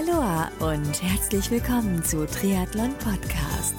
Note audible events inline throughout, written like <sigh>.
Aloha und herzlich willkommen zu Triathlon Podcast.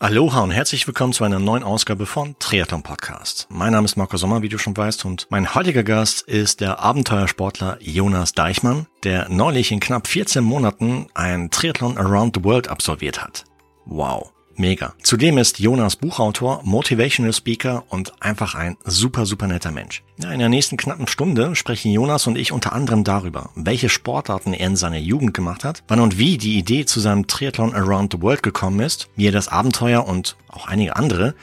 Aloha und herzlich willkommen zu einer neuen Ausgabe von Triathlon Podcast. Mein Name ist Marco Sommer, wie du schon weißt, und mein heutiger Gast ist der Abenteuersportler Jonas Deichmann, der neulich in knapp 14 Monaten ein Triathlon Around the World absolviert hat. Wow. Mega. Zudem ist Jonas Buchautor, Motivational Speaker und einfach ein super, super netter Mensch. Ja, in der nächsten knappen Stunde sprechen Jonas und ich unter anderem darüber, welche Sportarten er in seiner Jugend gemacht hat, wann und wie die Idee zu seinem Triathlon Around the World gekommen ist, wie er das Abenteuer und auch einige andere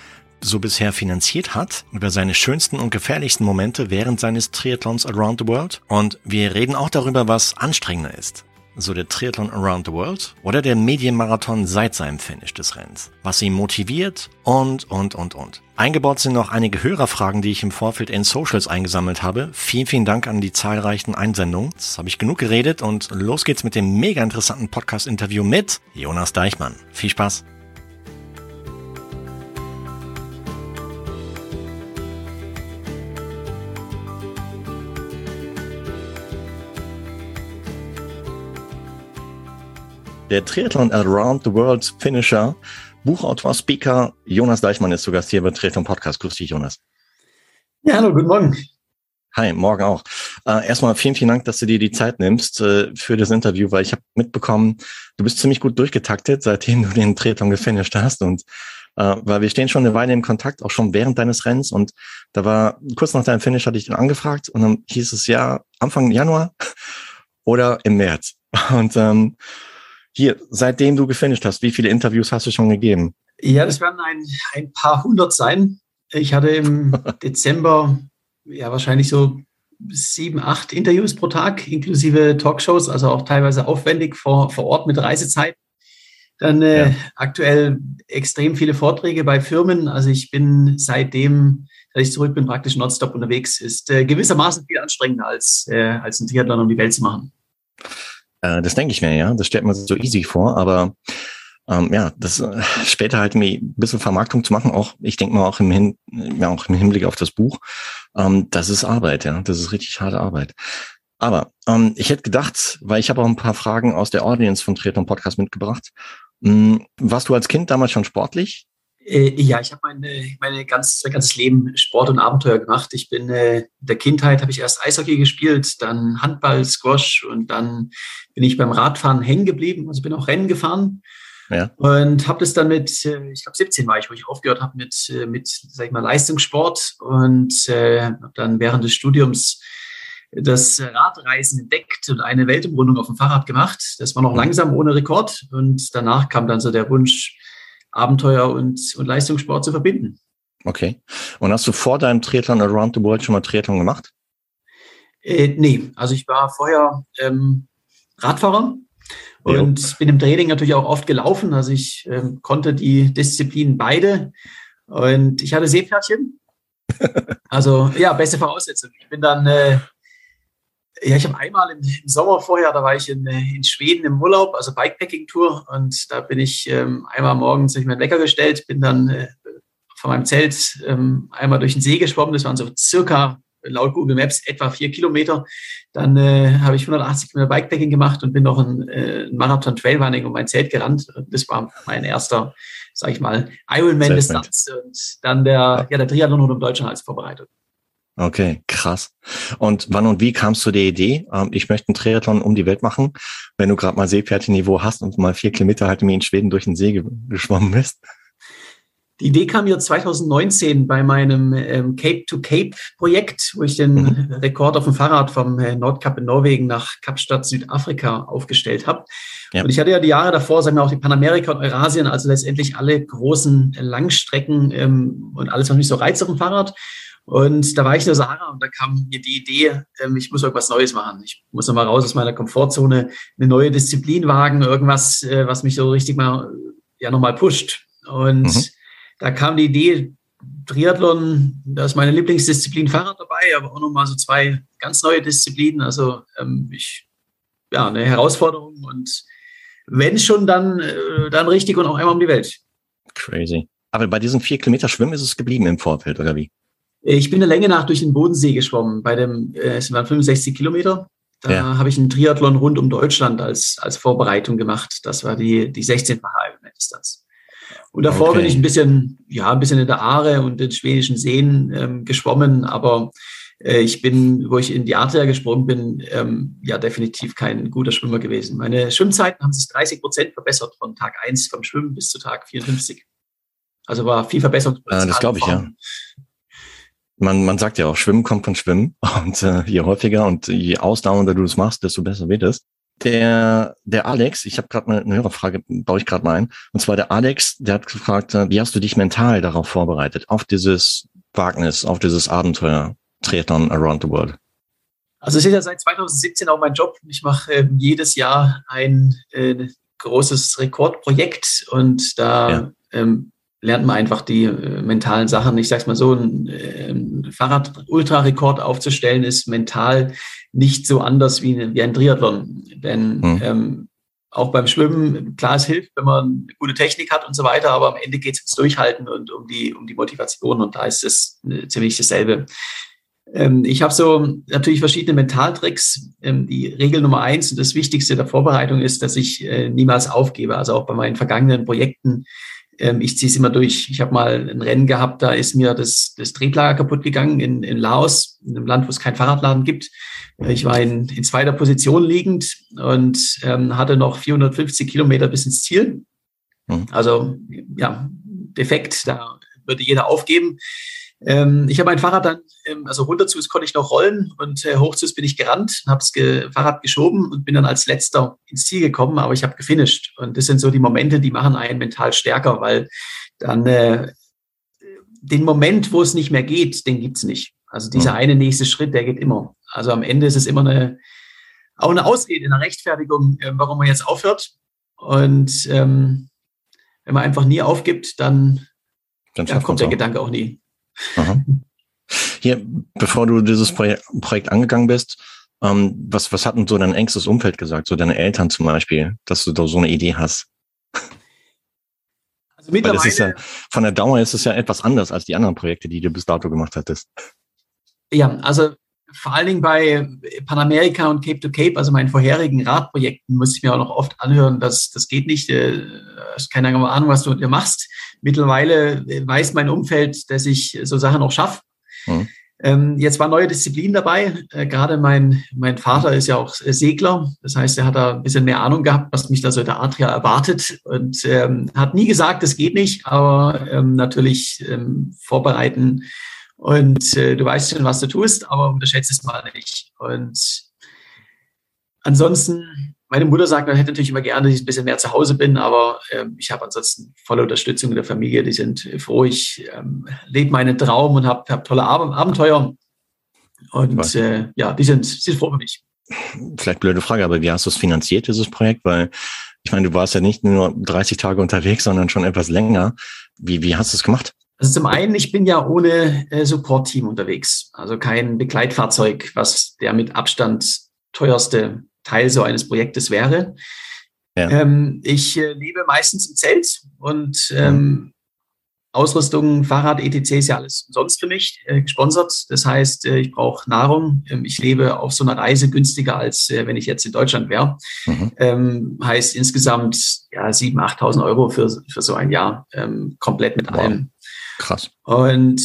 so bisher finanziert hat, über seine schönsten und gefährlichsten Momente während seines Triathlons Around the World und wir reden auch darüber, was anstrengender ist so der Triathlon Around the World oder der Medienmarathon seit seinem Finish des Rennens, was ihn motiviert und, und, und, und. Eingebaut sind noch einige Hörerfragen, die ich im Vorfeld in Socials eingesammelt habe. Vielen, vielen Dank an die zahlreichen Einsendungen. Jetzt habe ich genug geredet und los geht's mit dem mega interessanten Podcast-Interview mit Jonas Deichmann. Viel Spaß! Der Triathlon Around the World Finisher, Buchautor, Speaker Jonas Deichmann ist zu Gast hier bei Triathlon Podcast. Grüß dich, Jonas. Ja, hallo, guten Morgen. Hi, morgen auch. Äh, erstmal vielen, vielen Dank, dass du dir die Zeit nimmst äh, für das Interview, weil ich habe mitbekommen, du bist ziemlich gut durchgetaktet, seitdem du den Triathlon gefinisht hast und äh, weil wir stehen schon eine Weile im Kontakt, auch schon während deines Rennens und da war kurz nach deinem Finish hatte ich den angefragt und dann hieß es ja Anfang Januar <laughs> oder im März und ähm, hier, seitdem du gefinisht hast, wie viele Interviews hast du schon gegeben? Ja, das werden ein, ein paar hundert sein. Ich hatte im <laughs> Dezember ja wahrscheinlich so sieben, acht Interviews pro Tag, inklusive Talkshows, also auch teilweise aufwendig vor, vor Ort mit Reisezeit. Dann äh, ja. aktuell extrem viele Vorträge bei Firmen. Also ich bin seitdem, dass ich zurück bin, praktisch nonstop unterwegs. Ist äh, gewissermaßen viel anstrengender als, äh, als ein Triathlon um die Welt zu machen. Äh, das denke ich mir, ja. Das stellt man sich so easy vor, aber ähm, ja, das äh, später halt mir ein bisschen Vermarktung zu machen, auch ich denke mal auch im, Hin, ja, auch im Hinblick auf das Buch, ähm, das ist Arbeit, ja. Das ist richtig harte Arbeit. Aber ähm, ich hätte gedacht, weil ich habe auch ein paar Fragen aus der Audience von Triathlon Podcast mitgebracht. Hm, warst du als Kind damals schon sportlich? Äh, ja, ich habe meine, meine ganz, mein ganzes Leben Sport und Abenteuer gemacht. Ich bin äh, in der Kindheit habe ich erst Eishockey gespielt, dann Handball, Squash und dann bin ich beim Radfahren hängen geblieben. Also bin auch Rennen gefahren. Ja. Und habe das dann mit, äh, ich glaube 17 war ich, wo ich aufgehört habe mit, äh, mit, sag ich mal, Leistungssport und äh, habe dann während des Studiums das Radreisen entdeckt und eine Weltumrundung auf dem Fahrrad gemacht. Das war noch mhm. langsam ohne Rekord und danach kam dann so der Wunsch, Abenteuer und, und Leistungssport zu verbinden. Okay. Und hast du vor deinem Triathlon Around the World schon mal Triathlon gemacht? Äh, nee, also ich war vorher ähm, Radfahrer und jo. bin im Training natürlich auch oft gelaufen. Also ich ähm, konnte die Disziplinen beide und ich hatte Seepferdchen. <laughs> also ja, beste Voraussetzung. Ich bin dann äh, ja, ich habe einmal im, im, Sommer vorher, da war ich in, äh, in Schweden im Urlaub, also Bikepacking-Tour. Und da bin ich ähm, einmal morgens ich mir Wecker gestellt, bin dann äh, von meinem Zelt ähm, einmal durch den See geschwommen. Das waren so circa laut Google Maps etwa vier Kilometer. Dann äh, habe ich 180 Kilometer Bikepacking gemacht und bin noch ein, äh, ein Marathon Trailrunning um mein Zelt gerannt. Das war mein erster, sag ich mal, Ironman-Distanz. Und dann der, ja, der Triathlon rund um Deutschland als Vorbereitung. Okay, krass. Und wann und wie kamst du der Idee, ähm, ich möchte einen Triathlon um die Welt machen, wenn du gerade mal Seepferdchen-Niveau hast und mal vier Kilometer halt mir in Schweden durch den See geschwommen bist? Die Idee kam mir 2019 bei meinem ähm, Cape-to-Cape-Projekt, wo ich den mhm. Rekord auf dem Fahrrad vom äh, Nordkap in Norwegen nach Kapstadt, Südafrika aufgestellt habe. Ja. Und ich hatte ja die Jahre davor, sagen wir auch die Panamerika und Eurasien, also letztendlich alle großen Langstrecken ähm, und alles noch nicht so reizt auf dem Fahrrad. Und da war ich in der Sahara und da kam mir die Idee, ähm, ich muss irgendwas Neues machen. Ich muss nochmal raus aus meiner Komfortzone, eine neue Disziplin wagen, irgendwas, äh, was mich so richtig mal, ja, nochmal pusht. Und mhm. da kam die Idee, Triathlon, da ist meine Lieblingsdisziplin Fahrrad dabei, aber auch nochmal so zwei ganz neue Disziplinen. Also ähm, ich, ja, eine Herausforderung und wenn schon, dann, äh, dann richtig und auch einmal um die Welt. Crazy. Aber bei diesen vier Kilometer Schwimmen ist es geblieben im Vorfeld, oder wie? Ich bin der Länge nach durch den Bodensee geschwommen. Bei dem, äh, es waren 65 Kilometer. Da ja. habe ich einen Triathlon rund um Deutschland als, als Vorbereitung gemacht. Das war die, die 16-fache Ironman-Distanz. Und davor okay. bin ich ein bisschen, ja, ein bisschen in der Aare und den schwedischen Seen ähm, geschwommen, aber äh, ich bin, wo ich in die Adria gesprungen bin, ähm, ja, definitiv kein guter Schwimmer gewesen. Meine Schwimmzeiten haben sich 30 Prozent verbessert von Tag 1 vom Schwimmen bis zu Tag 54. Also war viel Verbesserungspotenzial. Ja, das glaube ich, ja. Man, man sagt ja auch, Schwimmen kommt von Schwimmen. <laughs> Und äh, je häufiger und je ausdauernder du das machst, desto besser wird es. Der, der Alex, ich habe gerade mal eine Hörerfrage, baue ich gerade mal ein. Und zwar der Alex, der hat gefragt, äh, wie hast du dich mental darauf vorbereitet, auf dieses Wagnis, auf dieses Abenteuer Triathlon Around the World? Also es ist ja seit 2017 auch mein Job. Ich mache äh, jedes Jahr ein äh, großes Rekordprojekt und da ja. ähm, lernt man einfach die äh, mentalen Sachen. Ich sag's mal so, ein, äh, Fahrrad-Ultra-Rekord aufzustellen ist mental nicht so anders wie, wie ein Triathlon. Denn mhm. ähm, auch beim Schwimmen, klar, es hilft, wenn man eine gute Technik hat und so weiter, aber am Ende geht es ums Durchhalten und um die, um die Motivation und da ist es äh, ziemlich dasselbe. Ähm, ich habe so natürlich verschiedene Mentaltricks. Ähm, die Regel Nummer eins und das Wichtigste der Vorbereitung ist, dass ich äh, niemals aufgebe. Also auch bei meinen vergangenen Projekten ähm, ich ziehe es immer durch. Ich habe mal ein Rennen gehabt, da ist mir das, das Tretlager kaputt gegangen in, in Laos, in einem Land, wo es keinen Fahrradladen gibt. Ich war in, in zweiter Position liegend und ähm, hatte noch 450 Kilometer bis ins Ziel. Mhm. Also ja, defekt, da würde jeder aufgeben. Ähm, ich habe mein Fahrrad dann, ähm, also runter zu, konnte ich noch rollen und äh, hoch zu bin ich gerannt, habe das ge Fahrrad geschoben und bin dann als letzter ins Ziel gekommen, aber ich habe gefinisht. Und das sind so die Momente, die machen einen mental stärker, weil dann äh, den Moment, wo es nicht mehr geht, den gibt's nicht. Also dieser mhm. eine nächste Schritt, der geht immer. Also am Ende ist es immer eine, auch eine Ausrede, eine Rechtfertigung, äh, warum man jetzt aufhört. Und ähm, wenn man einfach nie aufgibt, dann, dann ja, kommt der auch. Gedanke auch nie. Aha. Hier, bevor du dieses Projekt, Projekt angegangen bist, ähm, was, was hat denn so dein engstes Umfeld gesagt, so deine Eltern zum Beispiel, dass du da so eine Idee hast? Also mittlerweile, Weil das ist ja, von der Dauer ist es ja etwas anders als die anderen Projekte, die du bis dato gemacht hattest. Ja, also vor allen Dingen bei Panamerika und Cape to Cape, also meinen vorherigen Radprojekten, muss ich mir auch noch oft anhören, dass das geht nicht, äh, hast keine Ahnung, was du dir machst. Mittlerweile weiß mein Umfeld, dass ich so Sachen auch schaffe. Mhm. Ähm, jetzt war neue Disziplin dabei. Äh, gerade mein, mein Vater ist ja auch Segler. Das heißt, er hat da ein bisschen mehr Ahnung gehabt, was mich da so in der Adria erwartet und ähm, hat nie gesagt, das geht nicht, aber ähm, natürlich ähm, vorbereiten. Und äh, du weißt schon, was du tust, aber unterschätze es mal nicht. Und ansonsten meine Mutter sagt, man hätte natürlich immer gerne, dass ich ein bisschen mehr zu Hause bin, aber ähm, ich habe ansonsten volle Unterstützung in der Familie. Die sind froh. Ich ähm, lebe meinen Traum und habe hab tolle Ab Abenteuer. Und äh, ja, die sind, sind froh für mich. Vielleicht blöde Frage, aber wie hast du es finanziert, dieses Projekt? Weil ich meine, du warst ja nicht nur 30 Tage unterwegs, sondern schon etwas länger. Wie, wie hast du es gemacht? Also zum einen, ich bin ja ohne äh, Support-Team unterwegs, also kein Begleitfahrzeug, was der mit Abstand teuerste Teil so eines Projektes wäre. Ja. Ähm, ich äh, lebe meistens im Zelt und ähm, mhm. Ausrüstung, Fahrrad, etc. ist ja alles sonst für mich äh, gesponsert. Das heißt, äh, ich brauche Nahrung. Ähm, ich lebe auf so einer Reise günstiger, als äh, wenn ich jetzt in Deutschland wäre. Mhm. Ähm, heißt insgesamt ja, 7.000, 8.000 Euro für, für so ein Jahr, ähm, komplett mit wow. allem. Krass. Und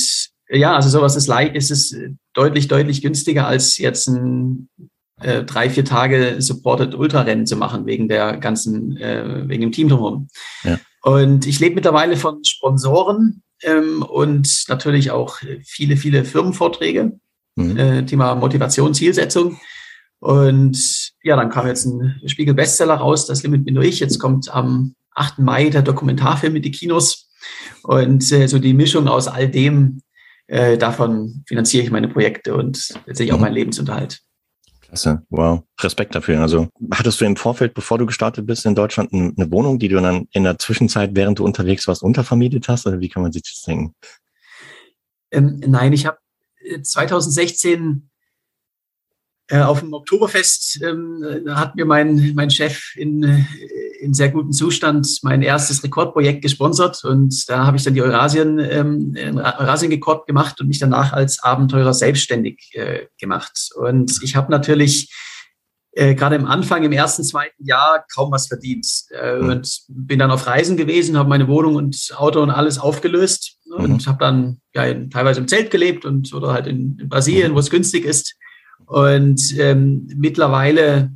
ja, also sowas ist leicht, ist es deutlich, deutlich günstiger als jetzt ein äh, drei, vier Tage Supported Ultrarennen zu machen, wegen der ganzen, äh, wegen dem Team drumherum. Ja. Und ich lebe mittlerweile von Sponsoren ähm, und natürlich auch viele, viele Firmenvorträge, mhm. äh, Thema Motivation, Zielsetzung. Und ja, dann kam jetzt ein Spiegel-Bestseller raus, das Limit bin nur ich. Jetzt kommt am 8. Mai der Dokumentarfilm mit die Kinos. Und äh, so die Mischung aus all dem, äh, davon finanziere ich meine Projekte und letztendlich auch mhm. meinen Lebensunterhalt. Klasse, wow. Respekt dafür. Also hattest du im Vorfeld, bevor du gestartet bist in Deutschland, eine Wohnung, die du dann in der Zwischenzeit, während du unterwegs warst, untervermietet hast? Oder wie kann man sich das denken? Ähm, nein, ich habe 2016 äh, auf dem Oktoberfest ähm, hat mir mein, mein Chef in, in sehr gutem Zustand mein erstes Rekordprojekt gesponsert und da habe ich dann die Eurasien, ähm, Eurasien-Rekord gemacht und mich danach als Abenteurer selbstständig äh, gemacht. Und ich habe natürlich äh, gerade im Anfang, im ersten, zweiten Jahr kaum was verdient. Äh, mhm. Und bin dann auf Reisen gewesen, habe meine Wohnung und Auto und alles aufgelöst mhm. und habe dann ja, in, teilweise im Zelt gelebt und oder halt in, in Brasilien, mhm. wo es günstig ist. Und ähm, mittlerweile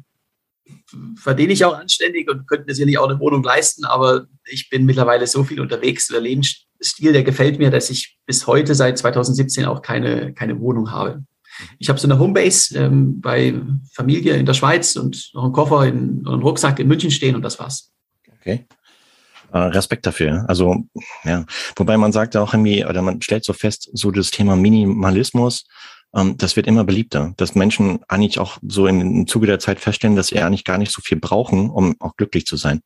verdiene ich auch anständig und könnte mir sicherlich auch eine Wohnung leisten, aber ich bin mittlerweile so viel unterwegs. Der Lebensstil, der gefällt mir, dass ich bis heute seit 2017 auch keine, keine Wohnung habe. Ich habe so eine Homebase ähm, bei Familie in der Schweiz und noch einen Koffer, in, einen Rucksack in München stehen und das war's. Okay. Äh, Respekt dafür. Also, ja. Wobei man sagt auch irgendwie, oder man stellt so fest, so das Thema Minimalismus, das wird immer beliebter, dass Menschen eigentlich auch so im Zuge der Zeit feststellen, dass sie eigentlich gar nicht so viel brauchen, um auch glücklich zu sein.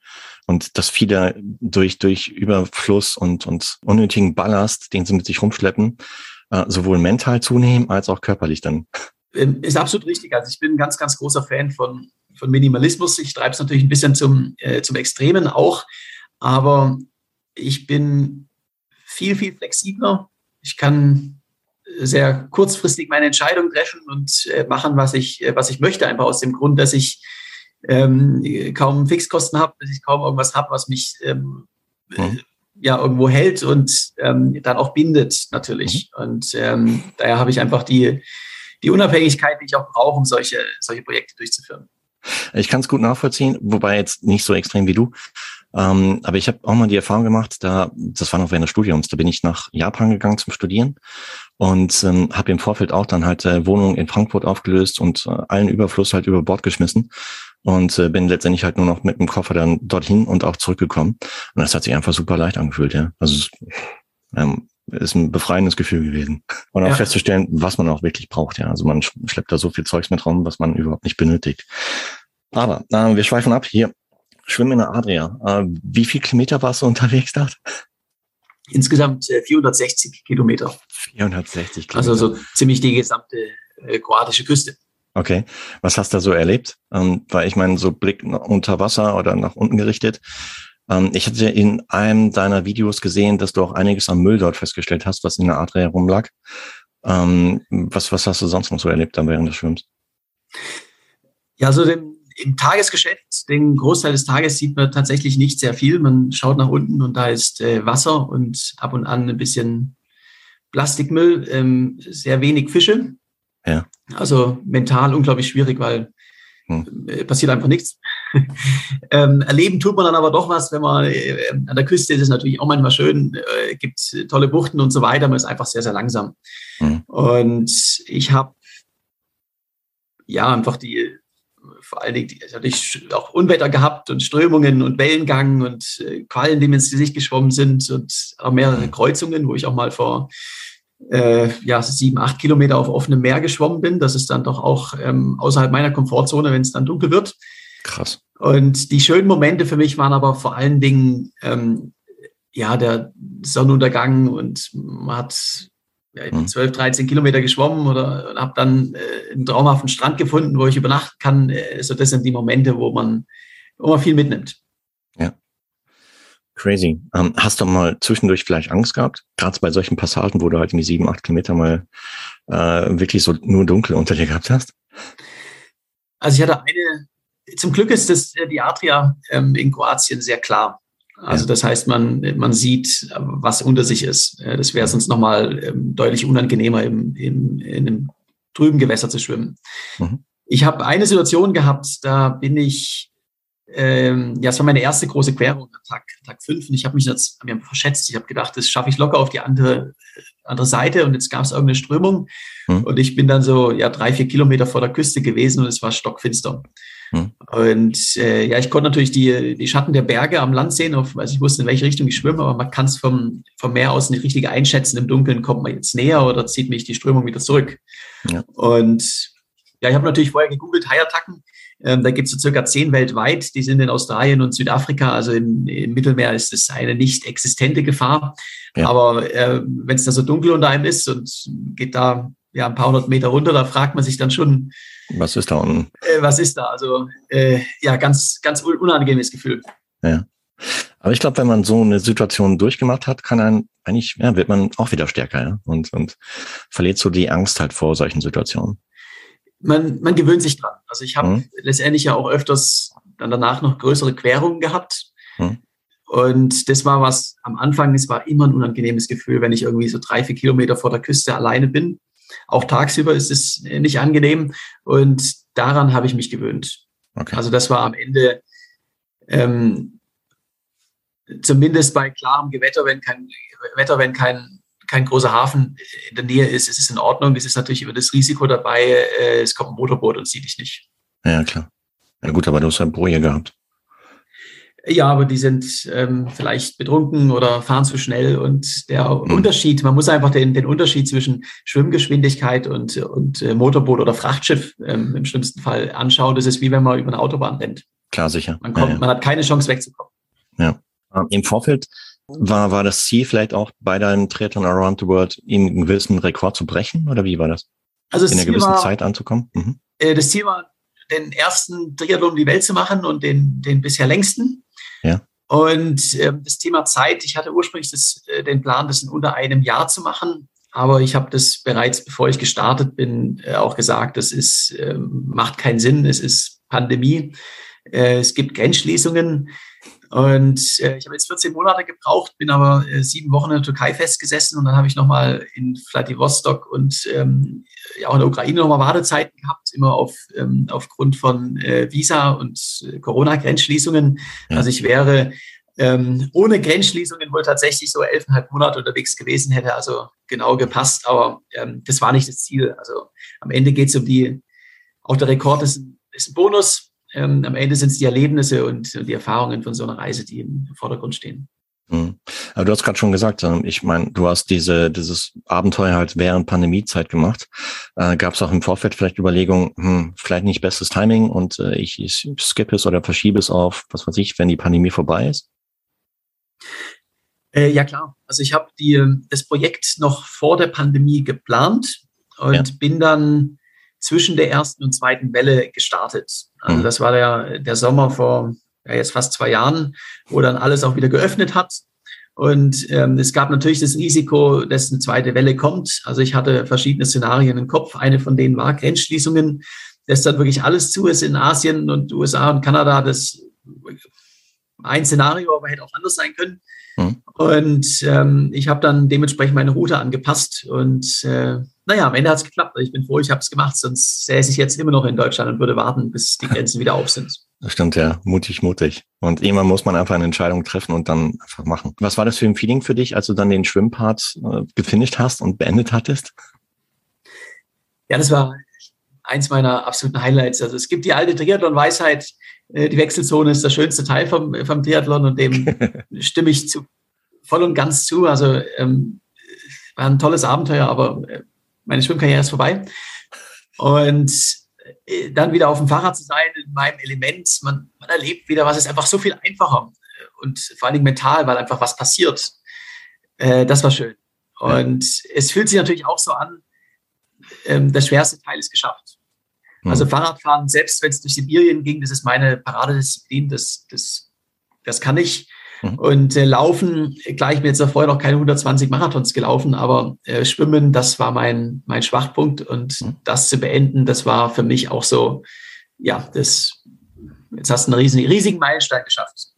Und dass viele durch, durch Überfluss und, und unnötigen Ballast, den sie mit sich rumschleppen, äh, sowohl mental zunehmen als auch körperlich dann. Ähm, ist absolut richtig. Also ich bin ein ganz, ganz großer Fan von, von Minimalismus. Ich treibe es natürlich ein bisschen zum, äh, zum Extremen auch, aber ich bin viel, viel flexibler. Ich kann sehr kurzfristig meine Entscheidung treffen und äh, machen, was ich, äh, was ich möchte, einfach aus dem Grund, dass ich ähm, kaum Fixkosten habe, dass ich kaum irgendwas habe, was mich ähm, mhm ja irgendwo hält und ähm, dann auch bindet natürlich. Mhm. Und ähm, daher habe ich einfach die, die Unabhängigkeit, die ich auch brauche, um solche, solche Projekte durchzuführen. Ich kann es gut nachvollziehen, wobei jetzt nicht so extrem wie du. Ähm, aber ich habe auch mal die Erfahrung gemacht, da, das war noch während des Studiums, da bin ich nach Japan gegangen zum Studieren und ähm, habe im Vorfeld auch dann halt äh, Wohnung in Frankfurt aufgelöst und äh, allen Überfluss halt über Bord geschmissen und äh, bin letztendlich halt nur noch mit dem Koffer dann dorthin und auch zurückgekommen. Und das hat sich einfach super leicht angefühlt, ja. Also ähm, ist ein befreiendes Gefühl gewesen. Und auch ja. festzustellen, was man auch wirklich braucht, ja. Also man schleppt da so viel Zeugs mit rum, was man überhaupt nicht benötigt. Aber äh, wir schweifen ab hier. Schwimmen in der Adria. Äh, wie viel Kilometer warst du unterwegs da? Insgesamt äh, 460 Kilometer. 460 Kilometer. Also so ziemlich die gesamte äh, kroatische Küste. Okay. Was hast du da so erlebt? Ähm, weil ich meine, so Blick unter Wasser oder nach unten gerichtet. Ähm, ich hatte in einem deiner Videos gesehen, dass du auch einiges am Müll dort festgestellt hast, was in der Adria rumlag. Ähm, was, was hast du sonst noch so erlebt dann während des Schwimmens? Ja, also dem, im Tagesgeschäft, den Großteil des Tages sieht man tatsächlich nicht sehr viel. Man schaut nach unten und da ist äh, Wasser und ab und an ein bisschen Plastikmüll, ähm, sehr wenig Fische. Ja. Also mental unglaublich schwierig, weil hm. Äh, passiert einfach nichts. <laughs> ähm, erleben tut man dann aber doch was, wenn man äh, an der Küste ist, ist natürlich auch manchmal schön, äh, gibt tolle Buchten und so weiter, man ist einfach sehr, sehr langsam. Hm. Und ich habe ja einfach die, vor allen Dingen, natürlich auch Unwetter gehabt und Strömungen und Wellengang und äh, Quallen, die mir ins Gesicht geschwommen sind und auch mehrere. Kreuzungen, wo ich auch mal vor äh, ja, sieben, acht Kilometer auf offenem Meer geschwommen bin. Das ist dann doch auch ähm, außerhalb meiner Komfortzone, wenn es dann dunkel wird. Krass. Und die schönen Momente für mich waren aber vor allen Dingen ähm, ja der Sonnenuntergang und man hat ja, mhm. 12, 13 Kilometer geschwommen oder habe dann äh, einen traumhaften Strand gefunden, wo ich übernachten kann. Also das sind die Momente, wo man, wo man viel mitnimmt. Crazy. Ähm, hast du mal zwischendurch vielleicht Angst gehabt? Gerade bei solchen Passagen, wo du halt in die sieben, acht Kilometer mal äh, wirklich so nur dunkel unter dir gehabt hast? Also ich hatte eine, zum Glück ist das äh, die Adria ähm, in Kroatien sehr klar. Also das heißt, man, man sieht, was unter sich ist. Äh, das wäre sonst nochmal ähm, deutlich unangenehmer, im, im, in einem trüben Gewässer zu schwimmen. Mhm. Ich habe eine Situation gehabt, da bin ich ähm, ja, es war meine erste große Querung, Tag, Tag fünf. Und ich habe mich jetzt mir verschätzt. Ich habe gedacht, das schaffe ich locker auf die andere, andere Seite. Und jetzt gab es irgendeine Strömung. Hm. Und ich bin dann so ja drei, vier Kilometer vor der Küste gewesen und es war stockfinster. Hm. Und äh, ja, ich konnte natürlich die, die Schatten der Berge am Land sehen, auf, also ich wusste, in welche Richtung ich schwimme, aber man kann es vom, vom Meer aus nicht richtig einschätzen. Im Dunkeln kommt man jetzt näher oder zieht mich die Strömung wieder zurück. Ja. Und ja, ich habe natürlich vorher gegoogelt, Haiattacken. Ähm, da gibt es so circa zehn weltweit, die sind in Australien und Südafrika. Also im, im Mittelmeer ist es eine nicht existente Gefahr. Ja. Aber äh, wenn es da so dunkel unter einem ist und geht da ja ein paar hundert Meter runter, da fragt man sich dann schon, was ist da unten? Äh, was ist da? Also äh, ja, ganz, ganz unangenehmes Gefühl. Ja. Aber ich glaube, wenn man so eine Situation durchgemacht hat, kann ein, eigentlich, ja, wird man auch wieder stärker, ja. Und, und verliert so die Angst halt vor solchen Situationen. Man, man gewöhnt sich dran. Also ich habe mhm. letztendlich ja auch öfters dann danach noch größere Querungen gehabt. Mhm. Und das war was am Anfang, es war immer ein unangenehmes Gefühl, wenn ich irgendwie so drei, vier Kilometer vor der Küste alleine bin. Auch tagsüber ist es nicht angenehm. Und daran habe ich mich gewöhnt. Okay. Also das war am Ende ähm, zumindest bei klarem Gewetter, wenn kein Wetter, wenn kein, kein großer Hafen in der Nähe ist, ist es in Ordnung. Es ist natürlich immer das Risiko dabei, äh, es kommt ein Motorboot und sieht dich nicht. Ja, klar. Ja gut, aber du hast ja Boje gehabt. Ja, aber die sind ähm, vielleicht betrunken oder fahren zu schnell. Und der mhm. Unterschied, man muss einfach den, den Unterschied zwischen Schwimmgeschwindigkeit und, und äh, Motorboot oder Frachtschiff ähm, im schlimmsten Fall anschauen. Das ist wie wenn man über eine Autobahn rennt. Klar, sicher. Man, kommt, ja, ja. man hat keine Chance wegzukommen. Ja. Ähm, Im Vorfeld war, war das Ziel vielleicht auch bei deinem Triathlon Around the World, einen gewissen Rekord zu brechen? Oder wie war das? Also in einer gewissen war, Zeit anzukommen? Mhm. Äh, das Ziel war, den ersten Triathlon um die Welt zu machen und den, den bisher längsten. Ja. Und äh, das Thema Zeit, ich hatte ursprünglich das, äh, den Plan, das in unter einem Jahr zu machen. Aber ich habe das bereits, bevor ich gestartet bin, äh, auch gesagt, das ist, ähm, macht keinen Sinn. Es ist Pandemie. Äh, es gibt Grenzschließungen. Und äh, ich habe jetzt 14 Monate gebraucht, bin aber äh, sieben Wochen in der Türkei festgesessen und dann habe ich nochmal in Vladivostok und ähm, ja, auch in der Ukraine nochmal Wartezeiten gehabt, immer auf, ähm, aufgrund von äh, Visa und äh, Corona-Grenzschließungen. Ja. Also ich wäre ähm, ohne Grenzschließungen wohl tatsächlich so elfeinhalb Monate unterwegs gewesen, hätte also genau gepasst, aber ähm, das war nicht das Ziel. Also am Ende geht es um die, auch der Rekord ist, ist ein Bonus, ähm, am Ende sind es die Erlebnisse und, und, die Erfahrungen von so einer Reise, die im Vordergrund stehen. Mhm. Aber du hast gerade schon gesagt, ähm, ich meine, du hast diese, dieses Abenteuer halt während Pandemiezeit gemacht. Äh, Gab es auch im Vorfeld vielleicht Überlegungen, hm, vielleicht nicht bestes Timing und äh, ich, ich skippe es oder verschiebe es auf, was weiß ich, wenn die Pandemie vorbei ist? Äh, ja klar. Also ich habe das Projekt noch vor der Pandemie geplant und ja. bin dann zwischen der ersten und zweiten Welle gestartet. Also mhm. das war der, der Sommer vor ja, jetzt fast zwei Jahren, wo dann alles auch wieder geöffnet hat. Und ähm, es gab natürlich das Risiko, dass eine zweite Welle kommt. Also ich hatte verschiedene Szenarien im Kopf. Eine von denen war Grenzschließungen, dass dann wirklich alles zu ist in Asien und USA und Kanada. Das ein Szenario, aber hätte auch anders sein können. Mhm. Und ähm, ich habe dann dementsprechend meine Route angepasst und äh, naja, am Ende hat es geklappt. Ich bin froh, ich habe es gemacht, sonst säße ich jetzt immer noch in Deutschland und würde warten, bis die Grenzen wieder auf sind. Das stimmt, ja. Mutig, mutig. Und irgendwann muss man einfach eine Entscheidung treffen und dann einfach machen. Was war das für ein Feeling für dich, als du dann den Schwimmpart äh, gefinisht hast und beendet hattest? Ja, das war eins meiner absoluten Highlights. Also es gibt die alte Triathlon-Weisheit, äh, die Wechselzone ist der schönste Teil vom, vom Triathlon und dem <laughs> stimme ich zu, voll und ganz zu. Also ähm, war ein tolles Abenteuer, aber äh, meine Schwimmkarriere ist vorbei. Und äh, dann wieder auf dem Fahrrad zu sein, in meinem Element, man, man erlebt wieder was, ist einfach so viel einfacher und vor allen Dingen mental, weil einfach was passiert. Äh, das war schön. Und ja. es fühlt sich natürlich auch so an, ähm, der schwerste Teil ist geschafft. Mhm. Also Fahrradfahren, selbst wenn es durch Sibirien ging, das ist meine Paradedisziplin, das, das, das kann ich. Mhm. Und äh, Laufen, klar, ich bin jetzt vorher noch keine 120 Marathons gelaufen, aber äh, Schwimmen, das war mein, mein Schwachpunkt. Und mhm. das zu beenden, das war für mich auch so, ja, das, jetzt hast du einen riesigen, riesigen Meilenstein geschafft.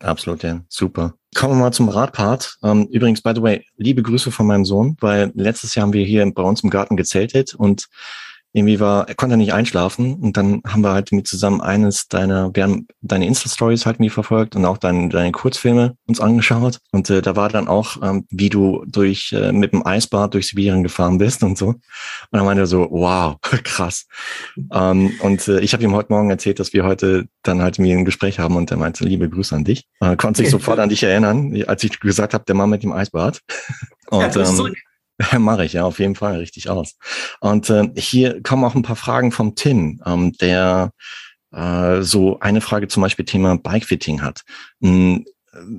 Absolut, ja. Super. Kommen wir mal zum Radpart. Ähm, übrigens, by the way, liebe Grüße von meinem Sohn, weil letztes Jahr haben wir hier bei uns im Garten gezeltet und irgendwie war, er konnte nicht einschlafen und dann haben wir halt mit zusammen eines deiner, wir haben deine Insta-Stories halt mir verfolgt und auch deine, deine Kurzfilme uns angeschaut und äh, da war dann auch, ähm, wie du durch, äh, mit dem Eisbad durch Sibirien gefahren bist und so und dann meinte er so, wow, <laughs> krass. ähm, und äh, ich habe ihm heute Morgen erzählt, dass wir heute dann halt mir ein Gespräch haben und er meinte, liebe Grüße an dich. Äh, konnte sich sofort <laughs> an dich erinnern, als ich gesagt habe, der Mann mit dem Eisbad. Und, ähm, <laughs> Mache ich, ja, auf jeden Fall, richtig aus. Und äh, hier kommen auch ein paar Fragen vom Tim, ähm, der äh, so eine Frage zum Beispiel Thema Bikefitting hat. Hm,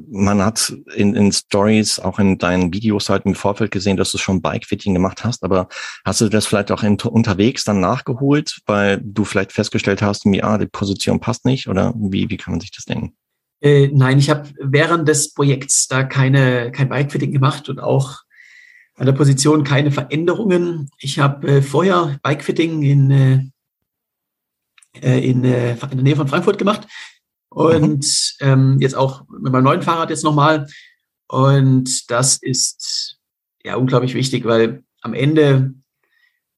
man hat in, in Stories, auch in deinen Videos halt im Vorfeld gesehen, dass du schon Bikefitting gemacht hast, aber hast du das vielleicht auch in, unterwegs dann nachgeholt, weil du vielleicht festgestellt hast, ja, die Position passt nicht oder wie, wie kann man sich das denken? Äh, nein, ich habe während des Projekts da keine, kein Bikefitting gemacht und auch an der Position keine Veränderungen. Ich habe äh, vorher Bikefitting in, äh, äh in, äh, in der Nähe von Frankfurt gemacht und mhm. ähm, jetzt auch mit meinem neuen Fahrrad jetzt nochmal. Und das ist ja unglaublich wichtig, weil am Ende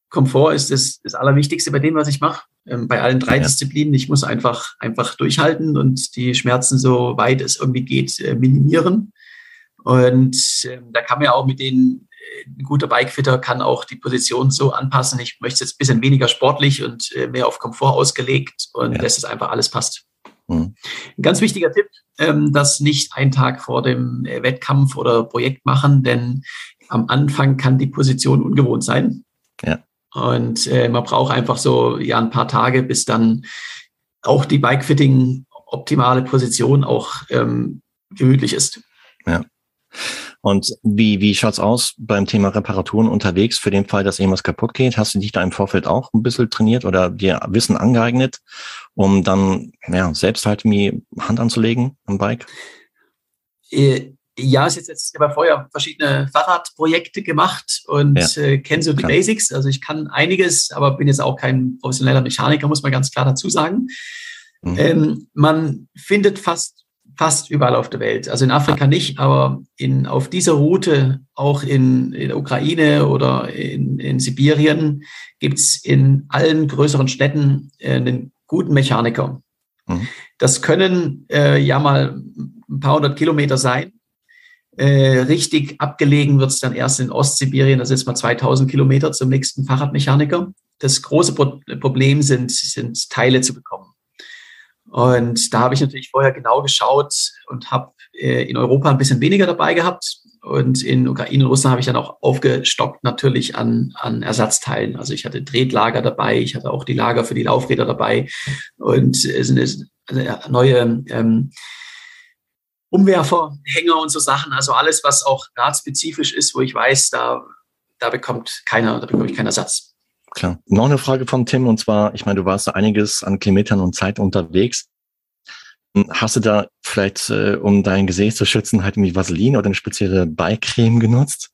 Komfort ist das, das Allerwichtigste bei dem, was ich mache. Ähm, bei allen drei ja. Disziplinen. Ich muss einfach, einfach durchhalten und die Schmerzen so weit es irgendwie geht, äh, minimieren. Und äh, da kann man ja auch mit den, ein guter Bikefitter kann auch die Position so anpassen. Ich möchte jetzt ein bisschen weniger sportlich und äh, mehr auf Komfort ausgelegt und ja. dass es einfach alles passt. Mhm. Ein ganz wichtiger Tipp, ähm, das nicht einen Tag vor dem äh, Wettkampf oder Projekt machen, denn am Anfang kann die Position ungewohnt sein. Ja. Und äh, man braucht einfach so ja ein paar Tage, bis dann auch die Bikefitting optimale Position auch ähm, gemütlich ist. Ja. Und wie, wie schaut's aus beim Thema Reparaturen unterwegs für den Fall, dass irgendwas kaputt geht? Hast du dich da im Vorfeld auch ein bisschen trainiert oder dir Wissen angeeignet, um dann ja, selbst halt irgendwie Hand anzulegen am Bike? Äh, ja, ich jetzt, jetzt aber vorher verschiedene Fahrradprojekte gemacht und ja. äh, kenne so die kann. Basics. Also ich kann einiges, aber bin jetzt auch kein professioneller Mechaniker, muss man ganz klar dazu sagen. Mhm. Ähm, man findet fast fast überall auf der Welt. Also in Afrika nicht, aber in, auf dieser Route, auch in, in der Ukraine oder in, in Sibirien, gibt's in allen größeren Städten äh, einen guten Mechaniker. Mhm. Das können äh, ja mal ein paar hundert Kilometer sein. Äh, richtig abgelegen wird's dann erst in Ostsibirien, das ist mal 2000 Kilometer zum nächsten Fahrradmechaniker. Das große Pro Problem sind, sind Teile zu bekommen. Und da habe ich natürlich vorher genau geschaut und habe äh, in Europa ein bisschen weniger dabei gehabt. Und in Ukraine und Russland habe ich dann auch aufgestockt natürlich an, an Ersatzteilen. Also ich hatte Drehtlager dabei, ich hatte auch die Lager für die Laufräder dabei und es sind also neue ähm, Umwerfer, Hänger und so Sachen. Also alles, was auch radspezifisch ist, wo ich weiß, da, da bekommt keiner, da bekomme ich keinen Ersatz. Klar. Noch eine Frage von Tim und zwar, ich meine, du warst da einiges an Kilometern und Zeit unterwegs. Hast du da vielleicht, äh, um dein Gesicht zu schützen, halt irgendwie Vaseline oder eine spezielle Beicreme genutzt?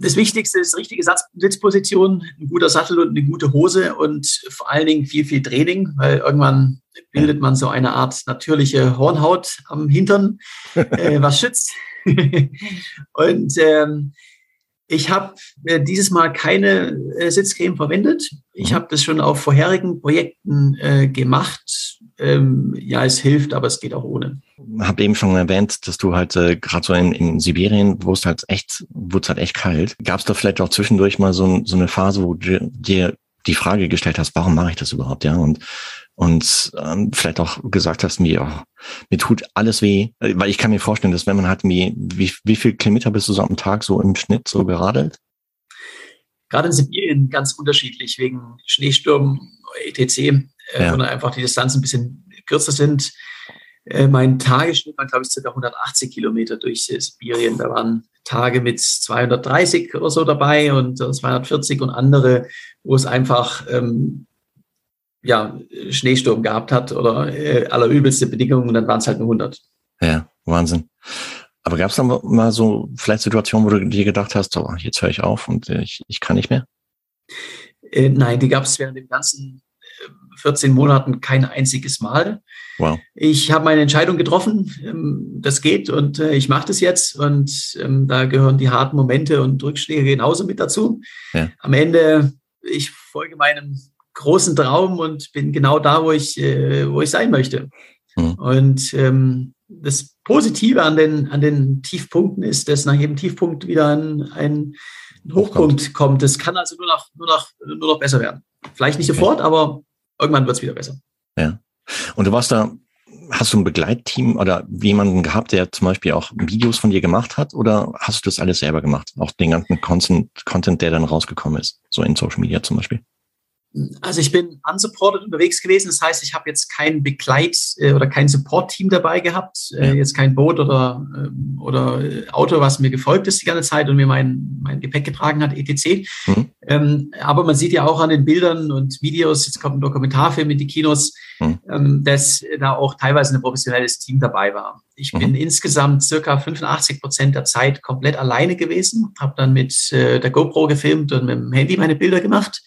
Das Wichtigste ist richtige Sitzposition, ein guter Sattel und eine gute Hose und vor allen Dingen viel, viel Training, weil irgendwann bildet man so eine Art natürliche Hornhaut am Hintern, <laughs> äh, was schützt. <laughs> und ähm, ich habe äh, dieses Mal keine äh, Sitzcreme verwendet. Ich mhm. habe das schon auf vorherigen Projekten äh, gemacht. Ähm, ja, es hilft, aber es geht auch ohne. Ich habe eben schon erwähnt, dass du halt äh, gerade so in, in Sibirien, wo es halt echt, wurde es halt echt kalt. Gab es da vielleicht auch zwischendurch mal so, so eine Phase, wo du dir die Frage gestellt hast, warum mache ich das überhaupt, ja? Und und ähm, vielleicht auch gesagt hast, mir, oh, mir tut alles weh, weil ich kann mir vorstellen, dass wenn man hat, wie, wie, wie viel Kilometer bist du so am Tag so im Schnitt so geradelt? Gerade in Sibirien ganz unterschiedlich, wegen Schneesturm, etc., äh, ja. wo dann einfach die Distanzen ein bisschen kürzer sind. Äh, mein Tagesschnitt war, glaube ich, ca. 180 Kilometer durch Sibirien. Da waren Tage mit 230 oder so dabei und 240 und andere, wo es einfach ähm, ja, Schneesturm gehabt hat oder äh, allerübelste Bedingungen, dann waren es halt nur 100. Ja, Wahnsinn. Aber gab es dann mal so vielleicht Situationen, wo du dir gedacht hast, oh, jetzt höre ich auf und ich, ich kann nicht mehr? Äh, nein, die gab es während den ganzen 14 äh, Monaten kein einziges Mal. Wow. Ich habe meine Entscheidung getroffen, ähm, das geht und äh, ich mache das jetzt und ähm, da gehören die harten Momente und Rückschläge genauso mit dazu. Ja. Am Ende, ich folge meinem großen Traum und bin genau da, wo ich, äh, wo ich sein möchte. Mhm. Und ähm, das Positive an den, an den Tiefpunkten ist, dass nach jedem Tiefpunkt wieder ein, ein Hochpunkt kommt. Das kann also nur noch, nur noch, nur noch besser werden. Vielleicht nicht sofort, okay. aber irgendwann wird es wieder besser. Ja. Und du warst da, hast du ein Begleitteam oder jemanden gehabt, der zum Beispiel auch Videos von dir gemacht hat oder hast du das alles selber gemacht? Auch den ganzen Content, Content der dann rausgekommen ist, so in Social Media zum Beispiel? Also ich bin unsupported unterwegs gewesen. Das heißt, ich habe jetzt kein Begleit- äh, oder kein Support-Team dabei gehabt. Äh, ja. Jetzt kein Boot oder, ähm, oder Auto, was mir gefolgt ist die ganze Zeit und mir mein, mein Gepäck getragen hat, etc. Mhm. Ähm, aber man sieht ja auch an den Bildern und Videos, jetzt kommt ein Dokumentarfilm in die Kinos, mhm. ähm, dass da auch teilweise ein professionelles Team dabei war. Ich mhm. bin insgesamt circa 85 Prozent der Zeit komplett alleine gewesen, habe dann mit äh, der GoPro gefilmt und mit dem Handy meine Bilder gemacht.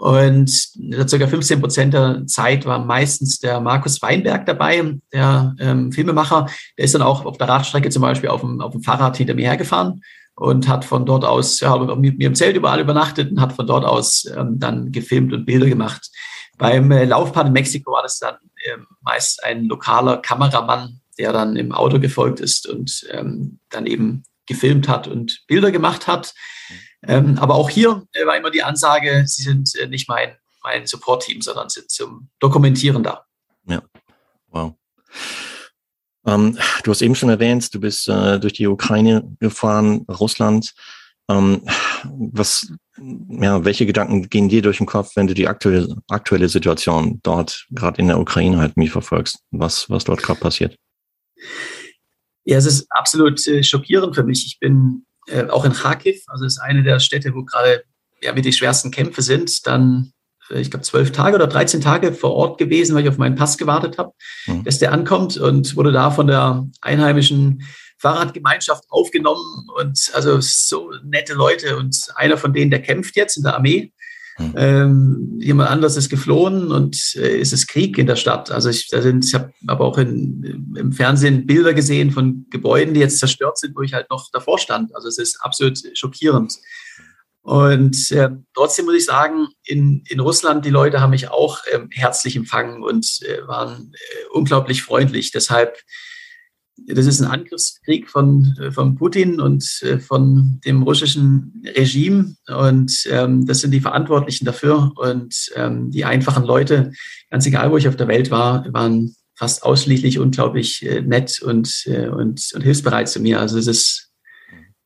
Und circa 15 Prozent der Zeit war meistens der Markus Weinberg dabei, der ähm, Filmemacher. Der ist dann auch auf der Radstrecke zum Beispiel auf dem, auf dem Fahrrad hinter mir hergefahren und hat von dort aus, ja, mit mir im Zelt überall übernachtet und hat von dort aus ähm, dann gefilmt und Bilder gemacht. Beim äh, Laufpad in Mexiko war das dann äh, meist ein lokaler Kameramann, der dann im Auto gefolgt ist und ähm, dann eben gefilmt hat und Bilder gemacht hat. Ähm, aber auch hier äh, war immer die Ansage, Sie sind äh, nicht mein, mein Support-Team, sondern sind zum Dokumentieren da. Ja, wow. Ähm, du hast eben schon erwähnt, du bist äh, durch die Ukraine gefahren, Russland. Ähm, was, ja, welche Gedanken gehen dir durch den Kopf, wenn du die aktuelle, aktuelle Situation dort, gerade in der Ukraine, halt mitverfolgst, was, was dort gerade passiert? Ja, es ist absolut äh, schockierend für mich. Ich bin äh, auch in Kharkiv, also ist eine der Städte, wo gerade ja, mit die schwersten Kämpfe sind, dann äh, ich glaube, zwölf Tage oder 13 Tage vor Ort gewesen, weil ich auf meinen Pass gewartet habe, mhm. dass der ankommt und wurde da von der einheimischen Fahrradgemeinschaft aufgenommen und also so nette Leute und einer von denen, der kämpft jetzt in der Armee. Mhm. Ähm, jemand anderes ist geflohen und äh, es ist Krieg in der Stadt. Also ich, da sind, ich habe aber auch in, im Fernsehen Bilder gesehen von Gebäuden, die jetzt zerstört sind, wo ich halt noch davor stand. Also es ist absolut schockierend. Und äh, trotzdem muss ich sagen, in, in Russland, die Leute haben mich auch äh, herzlich empfangen und äh, waren äh, unglaublich freundlich. Deshalb das ist ein Angriffskrieg von, äh, von Putin und äh, von dem russischen Regime. Und ähm, das sind die Verantwortlichen dafür. Und ähm, die einfachen Leute, ganz egal, wo ich auf der Welt war, waren fast ausschließlich unglaublich äh, nett und, und, und hilfsbereit zu mir. Also es ist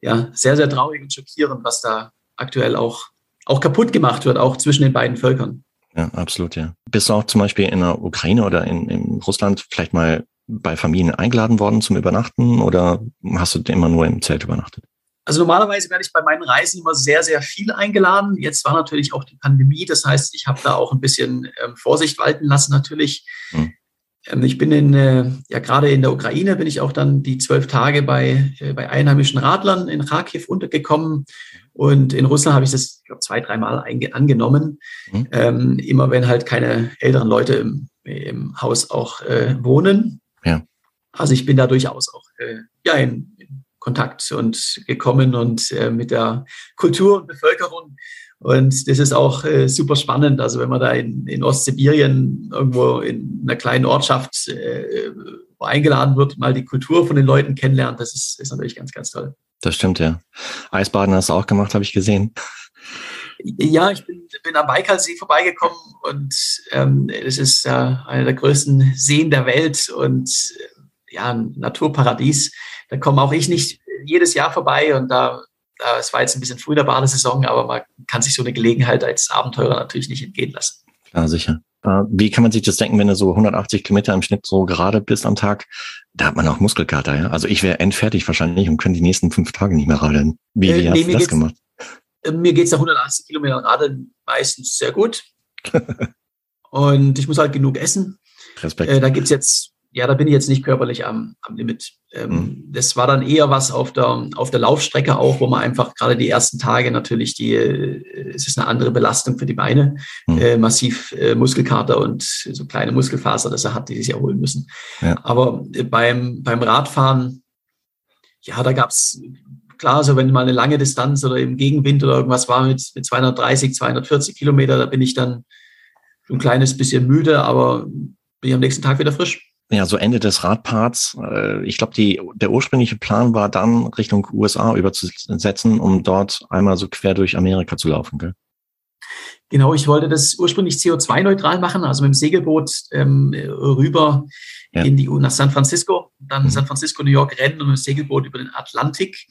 ja sehr, sehr traurig und schockierend, was da aktuell auch, auch kaputt gemacht wird, auch zwischen den beiden Völkern. Ja, absolut, ja. Bist du auch zum Beispiel in der Ukraine oder in, in Russland vielleicht mal bei Familien eingeladen worden zum Übernachten oder hast du immer nur im Zelt übernachtet? Also normalerweise werde ich bei meinen Reisen immer sehr, sehr viel eingeladen. Jetzt war natürlich auch die Pandemie. Das heißt, ich habe da auch ein bisschen ähm, Vorsicht walten lassen natürlich. Hm. Ähm, ich bin in, äh, ja gerade in der Ukraine bin ich auch dann die zwölf Tage bei, äh, bei einheimischen Radlern in Kharkiv untergekommen. Und in Russland habe ich das, ich glaube, zwei, dreimal angenommen. Hm. Ähm, immer wenn halt keine älteren Leute im, im Haus auch äh, wohnen. Ja. Also ich bin da durchaus auch äh, ja, in, in, Kontakt und gekommen und äh, mit der Kultur und Bevölkerung. Und das ist auch äh, super spannend. Also wenn man da in, in Ostsibirien irgendwo in einer kleinen Ortschaft äh, eingeladen wird, mal die Kultur von den Leuten kennenlernt, das ist, ist natürlich ganz, ganz toll. Das stimmt, ja. Eisbaden hast du auch gemacht, habe ich gesehen. Ja, ich bin, bin am Baikalsee vorbeigekommen und ähm, es ist äh, einer der größten Seen der Welt und äh, ja, ein Naturparadies. Da komme auch ich nicht jedes Jahr vorbei und da, da es war jetzt ein bisschen früh der Badesaison, aber man kann sich so eine Gelegenheit als Abenteurer natürlich nicht entgehen lassen. Klar, sicher. Äh, wie kann man sich das denken, wenn du so 180 Kilometer im Schnitt so gerade bist am Tag? Da hat man auch Muskelkater, ja? Also ich wäre endfertig wahrscheinlich und könnte die nächsten fünf Tage nicht mehr radeln. Wie, äh, wie hast nee, du das gemacht? Mir geht es nach 180 Kilometern Radeln meistens sehr gut. <laughs> und ich muss halt genug essen. Respekt. Äh, da gibt's jetzt, ja, da bin ich jetzt nicht körperlich am, am Limit. Ähm, mhm. Das war dann eher was auf der, auf der Laufstrecke auch, wo man einfach gerade die ersten Tage natürlich die, äh, es ist eine andere Belastung für die Beine, mhm. äh, massiv äh, Muskelkater und so kleine Muskelfaser, das er hat, die sich erholen müssen. Ja. Aber äh, beim, beim Radfahren, ja, da gab's klar, so wenn mal eine lange Distanz oder im Gegenwind oder irgendwas war mit, mit 230, 240 Kilometer, da bin ich dann ein kleines bisschen müde, aber bin ich am nächsten Tag wieder frisch. Ja, so Ende des Radparts. Äh, ich glaube, der ursprüngliche Plan war dann Richtung USA überzusetzen, um dort einmal so quer durch Amerika zu laufen. Gell? Genau, ich wollte das ursprünglich CO2-neutral machen, also mit dem Segelboot ähm, rüber ja. in die, nach San Francisco, dann mhm. San Francisco, New York rennen und mit dem Segelboot über den Atlantik.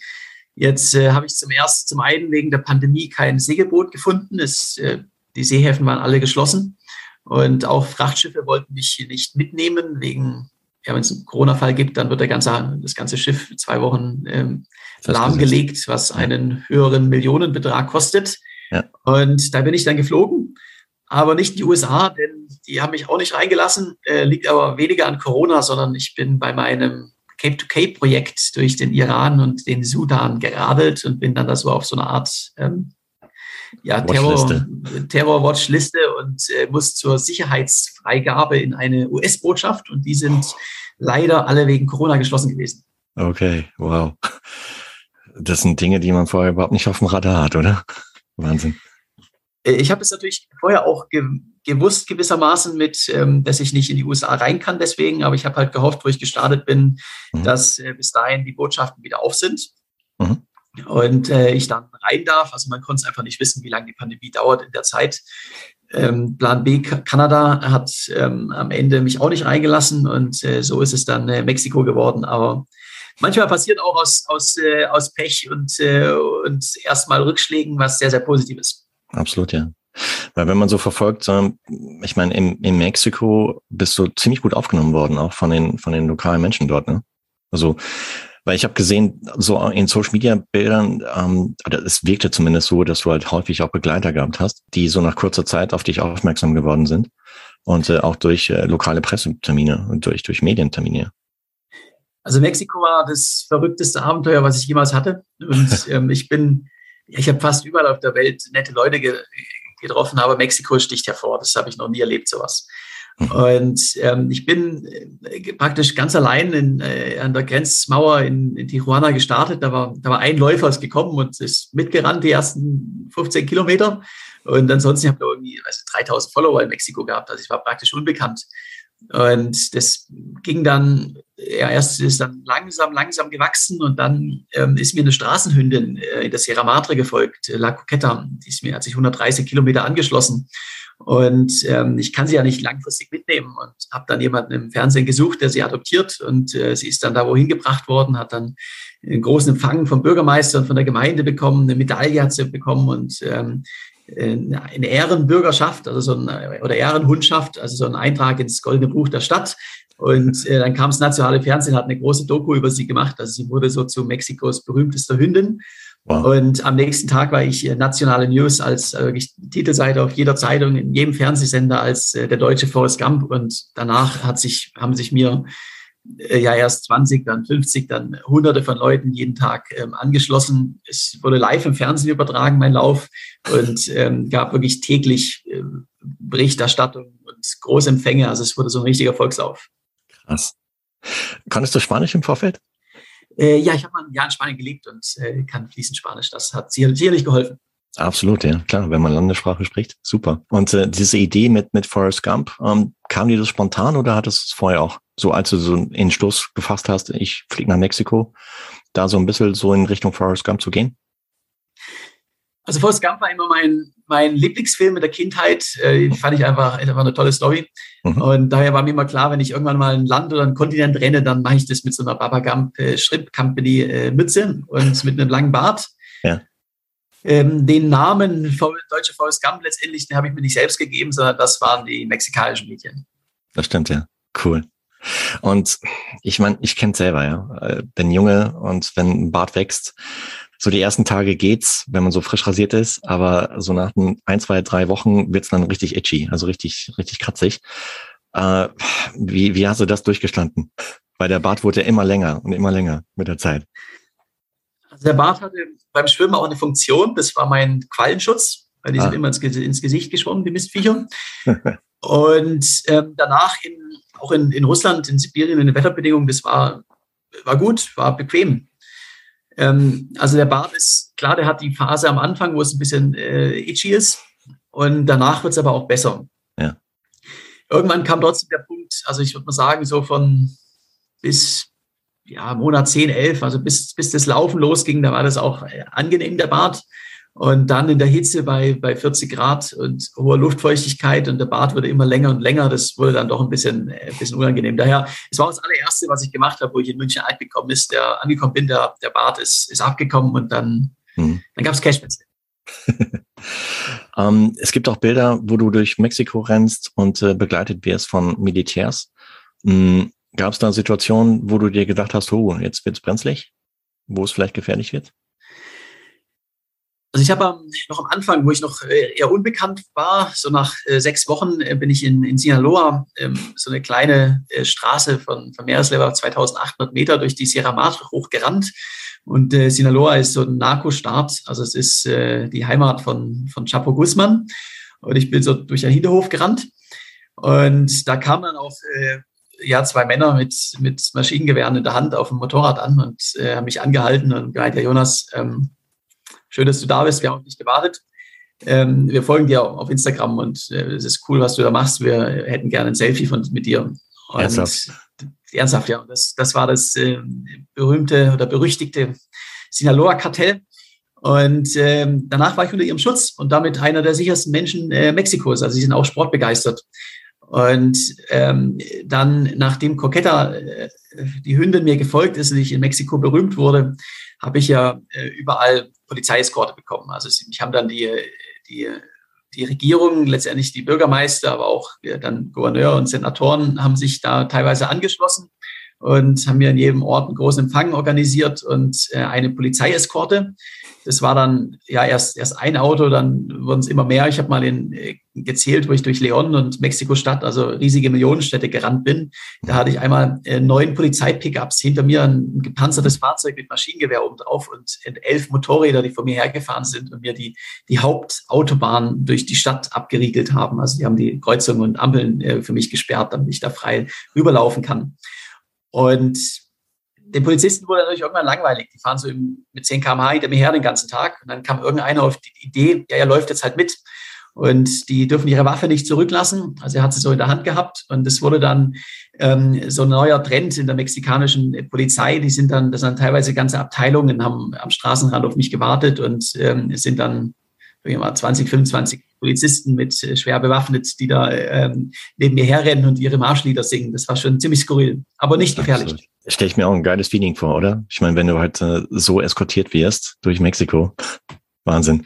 Jetzt äh, habe ich zum ersten, zum einen wegen der Pandemie kein Segelboot gefunden. Es äh, die Seehäfen waren alle geschlossen und auch Frachtschiffe wollten mich nicht mitnehmen wegen, ja, wenn es einen Corona-Fall gibt, dann wird der ganze, das ganze Schiff zwei Wochen ähm, lahmgelegt, was einen höheren Millionenbetrag kostet. Ja. Und da bin ich dann geflogen, aber nicht in die USA, denn die haben mich auch nicht reingelassen. Äh, liegt aber weniger an Corona, sondern ich bin bei meinem Cape-to-Cape-Projekt durch den Iran und den Sudan geradelt und bin dann da so auf so eine Art ähm, ja, Terror-Watchliste Terror und äh, muss zur Sicherheitsfreigabe in eine US-Botschaft und die sind leider alle wegen Corona geschlossen gewesen. Okay, wow. Das sind Dinge, die man vorher überhaupt nicht auf dem Radar hat, oder? Wahnsinn. Äh, ich habe es natürlich vorher auch ge gewusst gewissermaßen mit, ähm, dass ich nicht in die USA rein kann deswegen, aber ich habe halt gehofft, wo ich gestartet bin, mhm. dass äh, bis dahin die Botschaften wieder auf sind. Mhm. Und äh, ich dann rein darf. Also man konnte es einfach nicht wissen, wie lange die Pandemie dauert in der Zeit. Ähm, Plan B Kanada hat ähm, am Ende mich auch nicht reingelassen und äh, so ist es dann äh, Mexiko geworden. Aber manchmal passiert auch aus, aus, äh, aus Pech und, äh, und erstmal Rückschlägen was sehr, sehr Positives. Absolut, ja. Weil wenn man so verfolgt, ich meine, in, in Mexiko bist du ziemlich gut aufgenommen worden, auch von den, von den lokalen Menschen dort, ne? Also, weil ich habe gesehen, so in Social Media Bildern, ähm, es wirkte zumindest so, dass du halt häufig auch Begleiter gehabt hast, die so nach kurzer Zeit auf dich aufmerksam geworden sind. Und äh, auch durch äh, lokale Pressetermine und durch, durch Medientermine. Also Mexiko war das verrückteste Abenteuer, was ich jemals hatte. Und <laughs> ähm, ich bin, ich habe fast überall auf der Welt nette Leute ge getroffen, aber Mexiko sticht hervor. Das habe ich noch nie erlebt, sowas. Mhm. Und ähm, ich bin äh, praktisch ganz allein in, äh, an der Grenzmauer in, in Tijuana gestartet. Da war, da war ein Läufer ist gekommen und ist mitgerannt die ersten 15 Kilometer. Und ansonsten habe ich irgendwie also 3000 Follower in Mexiko gehabt. Also ich war praktisch unbekannt. Und das ging dann, ja, erst ist dann langsam, langsam gewachsen und dann ähm, ist mir eine Straßenhündin äh, in der Sierra Madre gefolgt, La Coqueta. Die ist mir, hat sich 130 Kilometer angeschlossen. Und ähm, ich kann sie ja nicht langfristig mitnehmen und habe dann jemanden im Fernsehen gesucht, der sie adoptiert. Und äh, sie ist dann da wohin gebracht worden, hat dann einen großen Empfang vom Bürgermeister und von der Gemeinde bekommen, eine Medaille hat sie bekommen und ähm, eine Ehrenbürgerschaft, also so ein, oder Ehrenhundschaft, also so ein Eintrag ins Goldene Buch der Stadt. Und äh, dann kam das nationale Fernsehen, hat eine große Doku über sie gemacht. Also sie wurde so zu Mexikos berühmtester Hündin. Wow. Und am nächsten Tag war ich äh, nationale News als äh, Titelseite auf jeder Zeitung, in jedem Fernsehsender als äh, der deutsche Forrest Gump. Und danach hat sich, haben sich mir äh, ja erst 20, dann 50, dann hunderte von Leuten jeden Tag ähm, angeschlossen. Es wurde live im Fernsehen übertragen, mein Lauf, und ähm, gab wirklich täglich äh, Berichterstattung und Großempfänge. Also es wurde so ein richtiger Volkslauf. Krass. Konntest du Spanisch im Vorfeld? Äh, ja, ich habe mal ein Jahr in Spanien gelebt und äh, kann fließend Spanisch. Das hat sicherlich geholfen. Absolut, ja, klar, wenn man Landessprache spricht, super. Und äh, diese Idee mit, mit Forrest Gump, ähm, kam dir das spontan oder hattest du es vorher auch so, als du so einen Stoß gefasst hast, ich fliege nach Mexiko, da so ein bisschen so in Richtung Forrest Gump zu gehen? Also Forrest Gump war immer mein, mein Lieblingsfilm in der Kindheit. Äh, fand ich einfach, einfach eine tolle Story. Mhm. Und daher war mir immer klar, wenn ich irgendwann mal ein Land oder ein Kontinent renne, dann mache ich das mit so einer Baba Gump äh, Shrimp Company äh, Mütze und mit einem langen Bart. Ja. Ähm, den Namen Deutsche Forrest Gump letztendlich, den habe ich mir nicht selbst gegeben, sondern das waren die mexikanischen Medien. Das stimmt, ja. Cool. Und ich meine, ich kenne selber, ja. Äh, bin Junge und wenn ein Bart wächst, so die ersten Tage geht's, wenn man so frisch rasiert ist, aber so nach ein, zwei, drei Wochen wird's dann richtig itchy, also richtig, richtig kratzig. Äh, wie, wie hast du das durchgestanden? Weil der Bart wurde immer länger und immer länger mit der Zeit. Also der Bart hatte beim Schwimmen auch eine Funktion. Das war mein Quallenschutz, weil die ah. sind immer ins, ins, Gesicht geschwommen, die Mistviecher. <laughs> und ähm, danach in, auch in, in Russland, in Sibirien, in den Wetterbedingungen, das war, war gut, war bequem. Ähm, also der Bart ist, klar, der hat die Phase am Anfang, wo es ein bisschen äh, itchy ist. Und danach wird es aber auch besser. Ja. Irgendwann kam trotzdem der Punkt, also ich würde mal sagen, so von bis ja, Monat 10, 11, also bis, bis das Laufen losging, da war das auch äh, angenehm, der Bart. Und dann in der Hitze bei, bei 40 Grad und hoher Luftfeuchtigkeit und der Bart wurde immer länger und länger. Das wurde dann doch ein bisschen, äh, ein bisschen unangenehm. Daher, es war das allererste, was ich gemacht habe, wo ich in München alt gekommen ist, der angekommen bin, der, der Bart ist, ist abgekommen und dann, mhm. dann gab es Cashbacks. <laughs> Ähm, es gibt auch Bilder, wo du durch Mexiko rennst und äh, begleitet wirst von Militärs. Mhm. Gab es da Situationen, wo du dir gedacht hast, oh, jetzt wird's brenzlig, wo es vielleicht gefährlich wird? Also ich habe noch am Anfang, wo ich noch äh, eher unbekannt war, so nach äh, sechs Wochen äh, bin ich in, in Sinaloa, ähm, so eine kleine Straße von, von Meereslevel 2800 Meter durch die Sierra Madre hochgerannt. Und Sinaloa ist so ein Narco-Staat, also es ist die Heimat von, von Chapo Guzman. Und ich bin so durch einen Hinterhof gerannt. Und da kamen dann auch äh, ja, zwei Männer mit, mit Maschinengewehren in der Hand auf dem Motorrad an und äh, haben mich angehalten und gesagt, ja Jonas, ähm, Schön, dass du da bist. Wir haben auf dich gewartet. Ähm, wir folgen dir auf Instagram und äh, es ist cool, was du da machst. Wir hätten gerne ein Selfie von, mit dir. Und ernsthaft? Ernsthaft, ja. Das, das war das äh, berühmte oder berüchtigte Sinaloa-Kartell. Und ähm, danach war ich unter ihrem Schutz und damit einer der sichersten Menschen äh, Mexikos. Also sie sind auch sportbegeistert. Und ähm, dann, nachdem Coqueta, äh, die Hündin mir gefolgt ist und ich in Mexiko berühmt wurde, habe ich ja äh, überall Polizeieskorte bekommen. Also mich haben dann die, die, die Regierung, letztendlich die Bürgermeister, aber auch dann Gouverneur und Senatoren haben sich da teilweise angeschlossen und haben mir in jedem Ort einen großen Empfang organisiert und äh, eine Polizeieskorte. Das war dann ja erst, erst ein Auto, dann wurden es immer mehr. Ich habe mal in, äh, gezählt, wo ich durch Leon und Mexiko-Stadt, also riesige Millionenstädte gerannt bin. Da hatte ich einmal äh, neun Polizei-Pickups, hinter mir ein gepanzertes Fahrzeug mit Maschinengewehr oben drauf und elf Motorräder, die vor mir hergefahren sind und mir die, die Hauptautobahn durch die Stadt abgeriegelt haben. Also die haben die Kreuzungen und Ampeln äh, für mich gesperrt, damit ich da frei rüberlaufen kann. Und den Polizisten wurde natürlich irgendwann langweilig. Die fahren so mit 10 km/h hinter mir her den ganzen Tag. Und dann kam irgendeiner auf die Idee, ja, er läuft jetzt halt mit. Und die dürfen ihre Waffe nicht zurücklassen. Also er hat sie so in der Hand gehabt. Und es wurde dann ähm, so ein neuer Trend in der mexikanischen Polizei. Die sind dann, das sind teilweise ganze Abteilungen, haben am Straßenrand auf mich gewartet und ähm, sind dann mal 20, 25 Polizisten mit äh, schwer bewaffnet, die da ähm, neben mir herrennen und ihre Marschlieder singen. Das war schon ziemlich skurril, aber nicht gefährlich. Absolut. Stelle ich mir auch ein geiles Feeling vor, oder? Ich meine, wenn du halt äh, so eskortiert wirst durch Mexiko, Wahnsinn.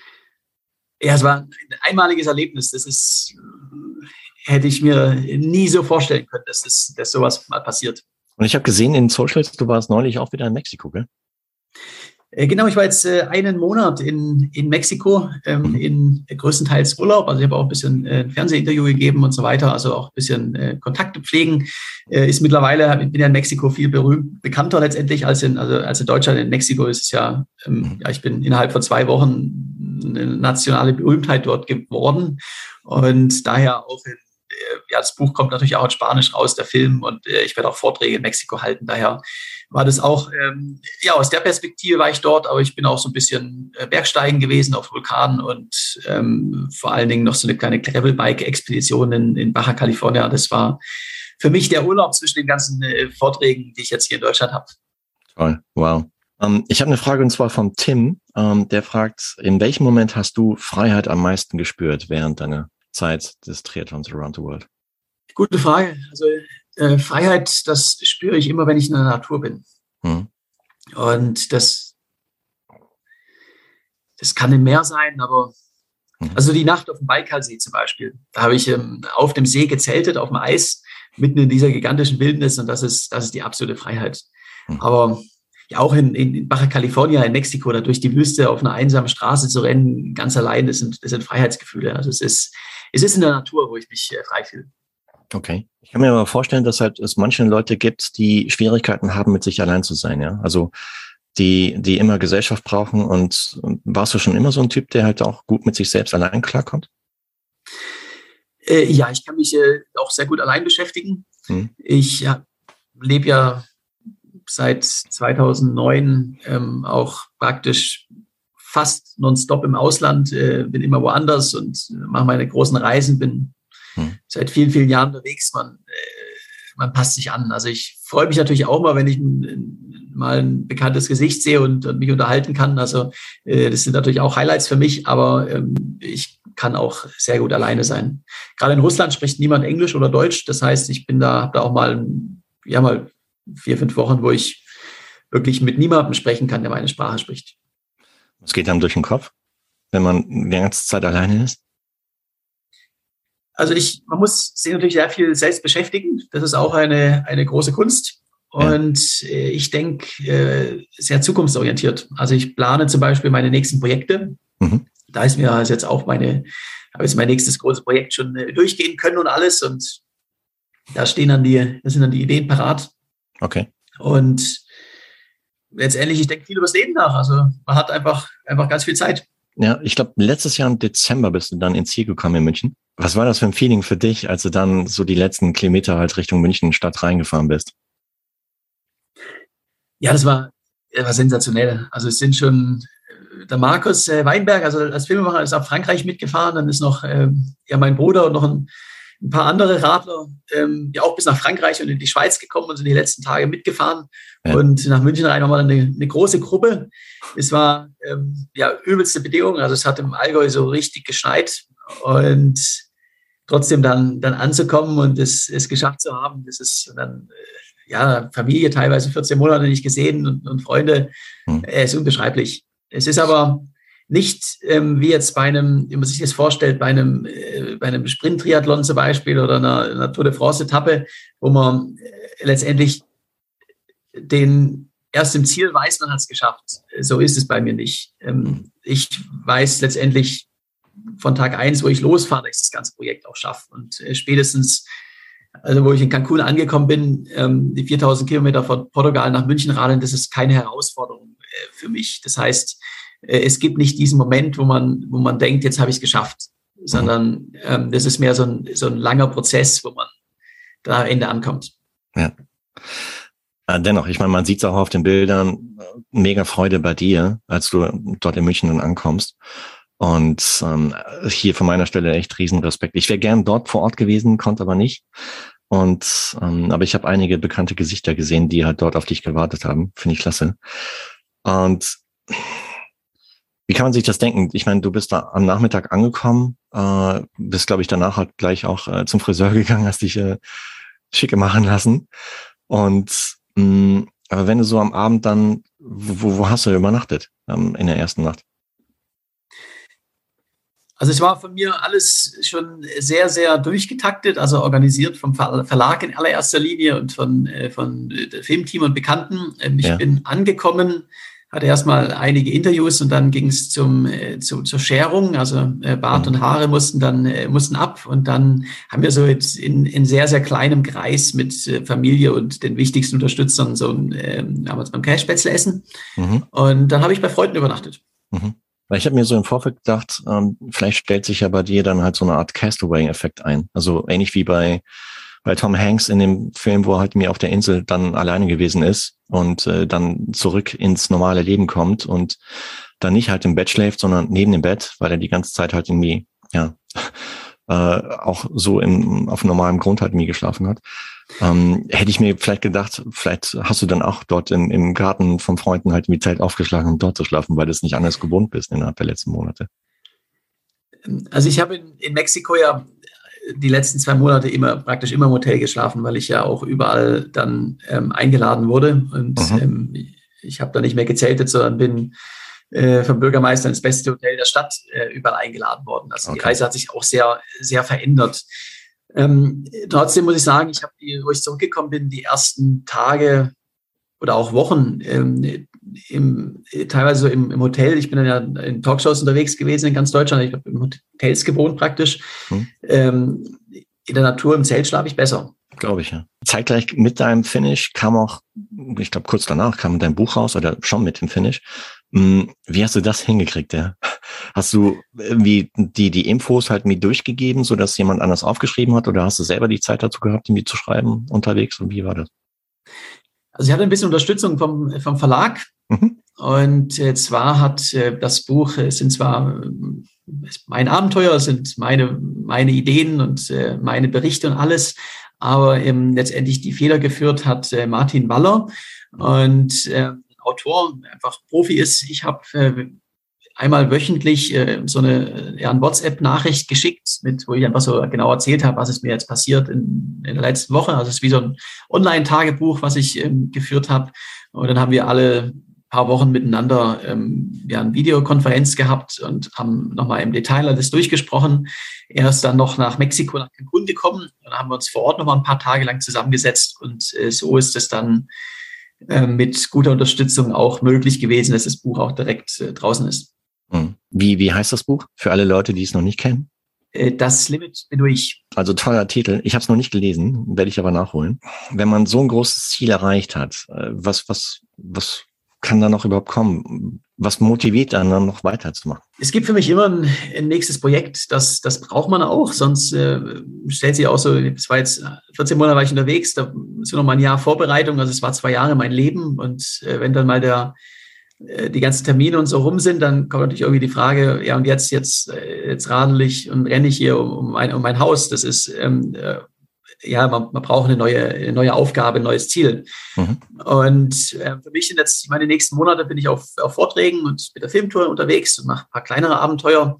Ja, es war ein einmaliges Erlebnis. Das ist, äh, hätte ich mir nie so vorstellen können, dass, das, dass sowas mal passiert. Und ich habe gesehen in Socials, du warst neulich auch wieder in Mexiko, gell? Äh, genau, ich war jetzt äh, einen Monat in, in Mexiko, ähm, mhm. in größtenteils Urlaub. Also ich habe auch ein bisschen äh, ein Fernsehinterview gegeben und so weiter, also auch ein bisschen äh, Kontakte pflegen. Äh, ist mittlerweile, ich bin ja in Mexiko viel berühmt, bekannter letztendlich als in, also als in Deutschland. In Mexiko ist es ja, ähm, mhm. ja, ich bin innerhalb von zwei Wochen eine nationale Berühmtheit dort geworden und daher auch in ja, das Buch kommt natürlich auch in Spanisch raus, der Film, und äh, ich werde auch Vorträge in Mexiko halten. Daher war das auch, ähm, ja, aus der Perspektive war ich dort, aber ich bin auch so ein bisschen äh, Bergsteigen gewesen auf Vulkanen und ähm, vor allen Dingen noch so eine kleine Gravelbike-Expedition in, in Baja California. Das war für mich der Urlaub zwischen den ganzen äh, Vorträgen, die ich jetzt hier in Deutschland habe. Toll, wow. Ähm, ich habe eine Frage und zwar von Tim, ähm, der fragt, in welchem Moment hast du Freiheit am meisten gespürt während deiner Zeit des Triathlons around the world? Gute Frage. Also äh, Freiheit, das spüre ich immer, wenn ich in der Natur bin. Hm. Und das, das kann im Meer sein, aber hm. also die Nacht auf dem Baikalsee zum Beispiel, da habe ich ähm, auf dem See gezeltet, auf dem Eis, mitten in dieser gigantischen Wildnis und das ist, das ist die absolute Freiheit. Hm. Aber ja, auch in, in Baja California, in Mexiko, da durch die Wüste auf einer einsamen Straße zu rennen, ganz allein, das sind, das sind Freiheitsgefühle. Also es ist, es ist in der Natur, wo ich mich äh, frei fühle. Okay. Ich kann mir aber vorstellen, dass halt es manche Leute gibt, die Schwierigkeiten haben, mit sich allein zu sein, ja. Also die, die immer Gesellschaft brauchen. Und warst du schon immer so ein Typ, der halt auch gut mit sich selbst allein klarkommt? Äh, ja, ich kann mich äh, auch sehr gut allein beschäftigen. Hm. Ich ja, lebe ja seit 2009 ähm, auch praktisch fast nonstop im Ausland, äh, bin immer woanders und mache meine großen Reisen, bin hm. seit vielen, vielen Jahren unterwegs. Man, äh, man passt sich an. Also ich freue mich natürlich auch mal, wenn ich mal ein bekanntes Gesicht sehe und, und mich unterhalten kann. Also äh, das sind natürlich auch Highlights für mich, aber ähm, ich kann auch sehr gut alleine sein. Gerade in Russland spricht niemand Englisch oder Deutsch. Das heißt, ich bin da, habe da auch mal, ja mal vier, fünf Wochen, wo ich wirklich mit niemandem sprechen kann, der meine Sprache spricht. Was geht dann durch den Kopf, wenn man die ganze Zeit alleine ist? Also ich, man muss sich natürlich sehr viel selbst beschäftigen. Das ist auch eine, eine große Kunst. Und ja. Äh, ich denke äh, sehr zukunftsorientiert. Also ich plane zum Beispiel meine nächsten Projekte. Mhm. Da ist mir also jetzt auch meine, habe jetzt mein nächstes großes Projekt schon äh, durchgehen können und alles. Und da stehen dann die, da sind dann die Ideen parat. Okay. Und letztendlich, ich denke viel über das Leben nach. Also man hat einfach, einfach ganz viel Zeit. Ja, ich glaube, letztes Jahr im Dezember bist du dann ins Ziel gekommen in München. Was war das für ein Feeling für dich, als du dann so die letzten Kilometer halt Richtung München Stadt reingefahren bist? Ja, das war, das war sensationell. Also es sind schon der Markus äh, Weinberg, also als Filmemacher, ist auf Frankreich mitgefahren. Dann ist noch ähm, ja mein Bruder und noch ein, ein paar andere Radler, ähm, ja auch bis nach Frankreich und in die Schweiz gekommen und sind die letzten Tage mitgefahren. Ja. Und nach München rein nochmal eine, eine große Gruppe. Es war ähm, ja übelste Bedingungen. Also es hat im Allgäu so richtig geschneit und trotzdem dann, dann anzukommen und es, es geschafft zu haben, das ist dann äh, ja Familie teilweise 14 Monate nicht gesehen und, und Freunde, hm. äh, ist unbeschreiblich. Es ist aber nicht ähm, wie jetzt bei einem, wie man sich das vorstellt, bei einem, äh, bei einem Sprint-Triathlon zum Beispiel oder einer, einer Tour de France-Etappe, wo man äh, letztendlich den erst im Ziel weiß, man hat es geschafft. So ist es bei mir nicht. Ähm, ich weiß letztendlich von Tag eins, wo ich losfahre, dass ich das ganze Projekt auch schaffe. Und äh, spätestens, also wo ich in Cancun angekommen bin, ähm, die 4000 Kilometer von Portugal nach München radeln, das ist keine Herausforderung äh, für mich. Das heißt, es gibt nicht diesen Moment, wo man, wo man denkt, jetzt habe ich es geschafft, sondern ähm, das ist mehr so ein, so ein langer Prozess, wo man da am Ende ankommt. Ja. Äh, dennoch, ich meine, man sieht es auch auf den Bildern, mega Freude bei dir, als du dort in München dann ankommst. Und ähm, hier von meiner Stelle echt Riesenrespekt. Ich wäre gern dort vor Ort gewesen, konnte aber nicht. Und ähm, aber ich habe einige bekannte Gesichter gesehen, die halt dort auf dich gewartet haben. Finde ich klasse. Und wie kann man sich das denken? Ich meine, du bist da am Nachmittag angekommen, äh, bist, glaube ich, danach halt gleich auch äh, zum Friseur <laughs> gegangen, hast dich äh, schicke machen lassen. Und mh, mm, aber wenn du so am Abend dann, wo, wo hast du übernachtet ähm, in der ersten Nacht? Also es war von mir alles schon sehr, sehr durchgetaktet, also organisiert vom Verlag in allererster Linie und von, äh, von äh, Filmteam und Bekannten. Ähm, ich ja. bin angekommen hatte erstmal einige Interviews und dann ging es zum, äh, zu, zur Scherung. Also äh, Bart mhm. und Haare mussten dann äh, mussten ab und dann haben wir so jetzt in, in sehr, sehr kleinem Kreis mit äh, Familie und den wichtigsten Unterstützern so ein, äh, haben uns beim Cashspätzle essen. Mhm. Und dann habe ich bei Freunden übernachtet. Mhm. Weil ich habe mir so im Vorfeld gedacht, ähm, vielleicht stellt sich ja bei dir dann halt so eine Art Castaway-Effekt ein. Also ähnlich wie bei bei Tom Hanks in dem Film, wo er halt mir auf der Insel dann alleine gewesen ist und äh, dann zurück ins normale Leben kommt und dann nicht halt im Bett schläft, sondern neben dem Bett, weil er die ganze Zeit halt irgendwie, ja, <laughs> äh, auch so im, auf normalem Grund halt irgendwie geschlafen hat. Ähm, hätte ich mir vielleicht gedacht, vielleicht hast du dann auch dort im, im Garten vom Freunden halt die Zeit aufgeschlagen, um dort zu schlafen, weil du es nicht anders gewohnt bist innerhalb der letzten Monate. Also ich habe in, in Mexiko ja die letzten zwei Monate immer praktisch immer im Hotel geschlafen, weil ich ja auch überall dann ähm, eingeladen wurde. Und mhm. ähm, ich habe da nicht mehr gezeltet, sondern bin äh, vom Bürgermeister ins beste Hotel der Stadt äh, überall eingeladen worden. Also okay. die Reise hat sich auch sehr, sehr verändert. Ähm, trotzdem muss ich sagen, ich habe, wo ich zurückgekommen bin, die ersten Tage oder auch Wochen ähm, im, teilweise so im, im, Hotel. Ich bin dann ja in Talkshows unterwegs gewesen in ganz Deutschland. Ich habe im Hotels gewohnt praktisch. Hm. Ähm, in der Natur, im Zelt schlafe ich besser. Glaube ich, ja. Zeitgleich mit deinem Finish kam auch, ich glaube kurz danach kam dein Buch raus oder schon mit dem Finish. Hm, wie hast du das hingekriegt, ja? Hast du irgendwie die, die Infos halt mir durchgegeben, so dass jemand anders aufgeschrieben hat oder hast du selber die Zeit dazu gehabt, irgendwie zu schreiben unterwegs und wie war das? Also ich hatte ein bisschen Unterstützung vom, vom Verlag. Mhm. Und äh, zwar hat äh, das Buch, es sind zwar äh, mein Abenteuer, es sind meine, meine Ideen und äh, meine Berichte und alles, aber ähm, letztendlich die Feder geführt hat äh, Martin Waller und äh, Autor, einfach Profi ist. Ich habe äh, einmal wöchentlich äh, so eine, ja, eine WhatsApp-Nachricht geschickt, mit, wo ich einfach so genau erzählt habe, was ist mir jetzt passiert in, in der letzten Woche. Also es ist wie so ein Online-Tagebuch, was ich ähm, geführt habe. Und dann haben wir alle paar Wochen miteinander ähm, ja, eine Videokonferenz gehabt und haben nochmal im Detail alles durchgesprochen. Er ist dann noch nach Mexiko, nach Cancun gekommen. Dann haben wir uns vor Ort nochmal ein paar Tage lang zusammengesetzt und äh, so ist es dann äh, mit guter Unterstützung auch möglich gewesen, dass das Buch auch direkt äh, draußen ist. Hm. Wie, wie heißt das Buch für alle Leute, die es noch nicht kennen? Äh, das Limit bin ich. Also toller Titel. Ich habe es noch nicht gelesen, werde ich aber nachholen. Wenn man so ein großes Ziel erreicht hat, äh, was, was, was kann da noch überhaupt kommen? Was motiviert einen dann noch weiterzumachen? Es gibt für mich immer ein, ein nächstes Projekt, das, das braucht man auch, sonst äh, stellt sich auch so, es war jetzt 14 Monate war ich unterwegs, da ist noch mal ein Jahr Vorbereitung, also es war zwei Jahre mein Leben und äh, wenn dann mal der äh, die ganzen Termine und so rum sind, dann kommt natürlich irgendwie die Frage, ja und jetzt, jetzt, äh, jetzt radel ich und renne ich hier um, um, mein, um mein Haus. Das ist ähm, äh, ja, man, man braucht eine neue, eine neue Aufgabe, ein neues Ziel. Mhm. Und äh, für mich sind jetzt meine nächsten Monate bin ich auf, auf Vorträgen und mit der Filmtour unterwegs und mache ein paar kleinere Abenteuer.